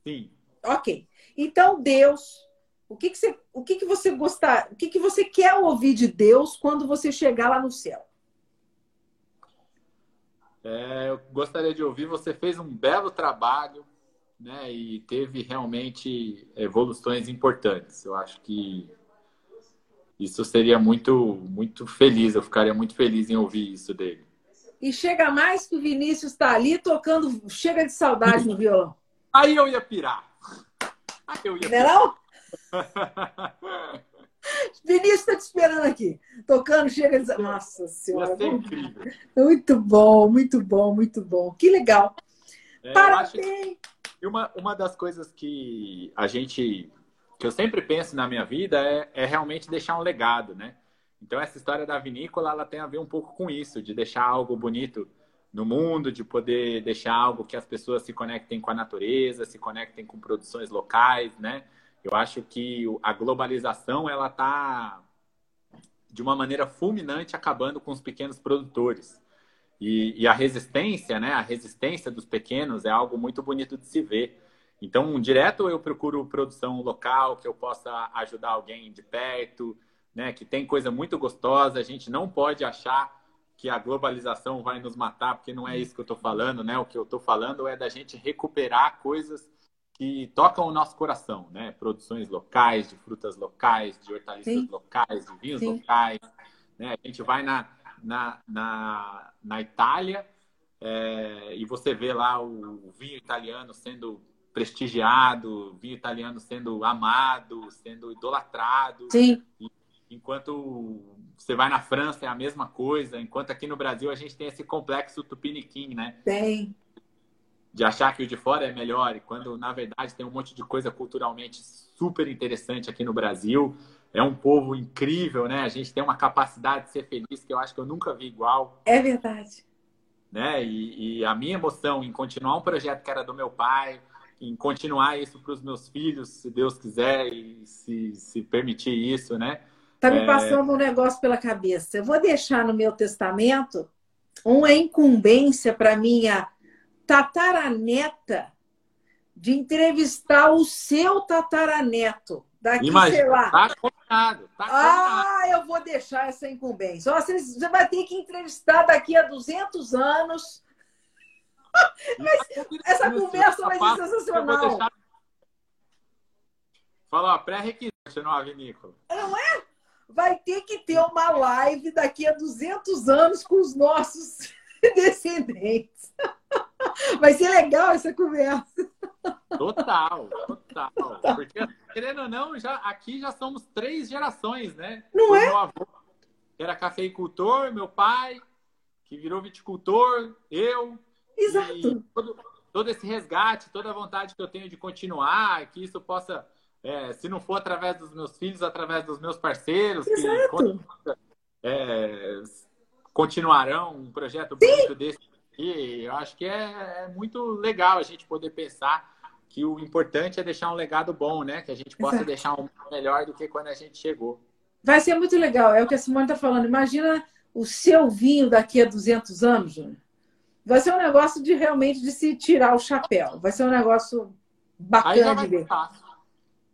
Sim. Ok. Então, Deus, o que, que você, o que, que você gostar, o que, que você quer ouvir de Deus quando você chegar lá no céu? É, eu gostaria de ouvir. Você fez um belo trabalho, né? E teve realmente evoluções importantes. Eu acho que isso seria muito, muito feliz. Eu ficaria muito feliz em ouvir isso dele. E chega mais que o Vinícius está ali tocando, chega de saudade no violão. Aí eu ia pirar. Aí eu ia pirar. Não é não? Vinícius está te esperando aqui, tocando, chega de... Nossa Senhora. incrível. Muito bom, muito bom, muito bom. Que legal. É, Parabéns. E uma, uma das coisas que a gente, que eu sempre penso na minha vida é, é realmente deixar um legado, né? Então essa história da vinícola, ela tem a ver um pouco com isso, de deixar algo bonito no mundo, de poder deixar algo que as pessoas se conectem com a natureza, se conectem com produções locais, né? Eu acho que a globalização ela está de uma maneira fulminante acabando com os pequenos produtores. E, e, a resistência, né? A resistência dos pequenos é algo muito bonito de se ver. Então, direto eu procuro produção local, que eu possa ajudar alguém de perto, né? Que tem coisa muito gostosa. A gente não pode achar que a globalização vai nos matar, porque não é isso que eu estou falando, né? O que eu estou falando é da gente recuperar coisas que tocam o nosso coração, né? Produções locais, de frutas locais, de hortaliças Sim. locais, de vinhos Sim. locais. Né? A gente vai na, na, na, na Itália é, e você vê lá o, o vinho italiano sendo prestigiado, o vinho italiano sendo amado, sendo idolatrado. Sim. Enquanto você vai na França é a mesma coisa, enquanto aqui no Brasil a gente tem esse complexo tupiniquim, né? Tem de achar que o de fora é melhor, e quando na verdade tem um monte de coisa culturalmente super interessante aqui no Brasil. É um povo incrível, né? A gente tem uma capacidade de ser feliz que eu acho que eu nunca vi igual. É verdade. Né? E, e a minha emoção em continuar um projeto que era do meu pai, em continuar isso para os meus filhos, se Deus quiser e se, se permitir isso, né? Tá me é... passando um negócio pela cabeça. Eu vou deixar no meu testamento uma incumbência para minha tataraneta de entrevistar o seu tataraneto. Daqui, Imagina, sei lá. Tá combinado, tá Ah, eu vou deixar essa incumbência. Você, você vai ter que entrevistar daqui a 200 anos. Mas essa conversa vai ser sensacional. Deixar... Fala, pré-requisito no Vinícola. Não é? Vai ter que ter uma live daqui a 200 anos com os nossos descendentes. Vai ser legal essa conversa. Total, total. Porque, querendo ou não, já, aqui já somos três gerações, né? Não é? Meu avô, que era cafeicultor, meu pai, que virou viticultor, eu. Exato. Todo, todo, esse resgate, toda a vontade que eu tenho de continuar, que isso possa, é, se não for através dos meus filhos, através dos meus parceiros, Exato. que é, continuarão um projeto bonito desse aqui. Eu acho que é, é muito legal a gente poder pensar que o importante é deixar um legado bom, né? Que a gente possa Exato. deixar um melhor do que quando a gente chegou. Vai ser muito legal, é o que a Simone está falando. Imagina o seu vinho daqui a 200 anos, Júnior. Vai ser um negócio de realmente de se tirar o chapéu. Vai ser um negócio bacana de ver. Fácil.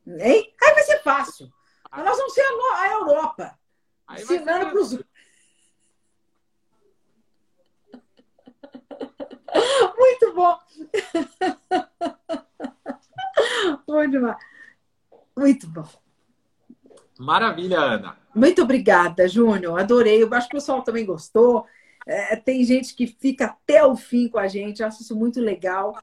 Hein? Aí vai ser fácil. Aí. Nós vamos ser a, a Europa. Aí ensinando para os. Muito bom. Bom demais. Muito bom. Maravilha, Ana. Muito obrigada, Júnior. Adorei. Eu acho que o pessoal também gostou. É, tem gente que fica até o fim com a gente. Eu acho isso muito legal.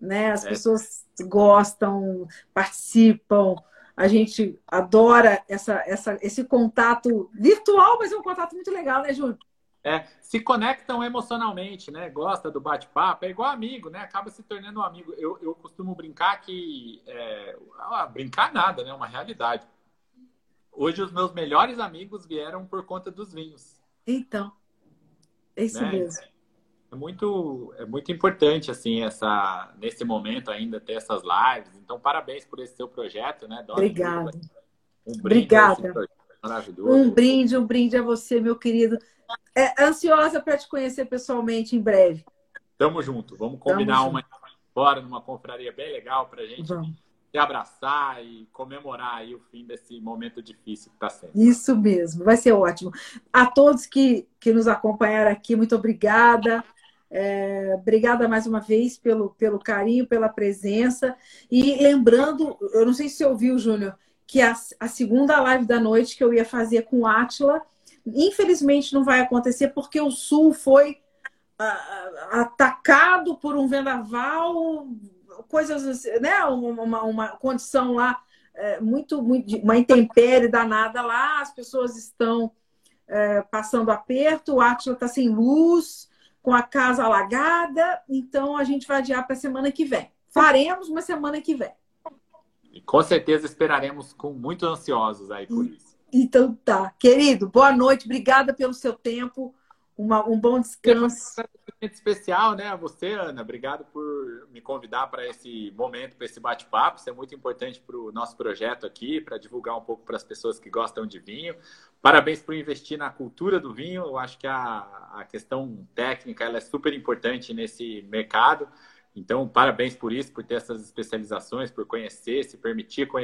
Né? As é. pessoas gostam, participam. A gente adora essa, essa, esse contato virtual, mas é um contato muito legal, né, Júnior? É, se conectam emocionalmente, né? Gosta do bate-papo, é igual amigo, né? Acaba se tornando um amigo. Eu, eu costumo brincar que. É, ah, brincar nada, né? Uma realidade. Hoje os meus melhores amigos vieram por conta dos vinhos. Então, é isso né? mesmo. É muito, é muito importante, assim, essa, nesse momento ainda ter essas lives. Então, parabéns por esse seu projeto, né, Dona Obrigada. Um Obrigada. Um brinde, um brinde a você, meu querido é, ansiosa para te conhecer pessoalmente em breve. Tamo junto. Vamos combinar Tamo uma fora numa confraria bem legal para a gente Vamos. se abraçar e comemorar aí o fim desse momento difícil que está sendo. Isso mesmo, vai ser ótimo. A todos que, que nos acompanharam aqui, muito obrigada. É, obrigada mais uma vez pelo, pelo carinho, pela presença. E lembrando, eu não sei se você ouviu, Júnior, que a, a segunda live da noite que eu ia fazer com o Atila Infelizmente não vai acontecer porque o Sul foi uh, atacado por um vendaval, coisas assim, né? Uma, uma condição lá é, muito, muito, uma intempérie danada lá, as pessoas estão é, passando aperto, o Átila está sem luz, com a casa alagada, então a gente vai adiar para a semana que vem. Faremos uma semana que vem. E com certeza esperaremos com muito ansiosos aí por isso. Então tá. Querido, boa noite. Obrigada pelo seu tempo. Uma, um bom descanso. Um especial, né? A você, Ana. Obrigado por me convidar para esse momento, para esse bate-papo. Isso é muito importante para o nosso projeto aqui, para divulgar um pouco para as pessoas que gostam de vinho. Parabéns por investir na cultura do vinho. Eu acho que a, a questão técnica ela é super importante nesse mercado. Então, parabéns por isso, por ter essas especializações, por conhecer, se permitir conhecer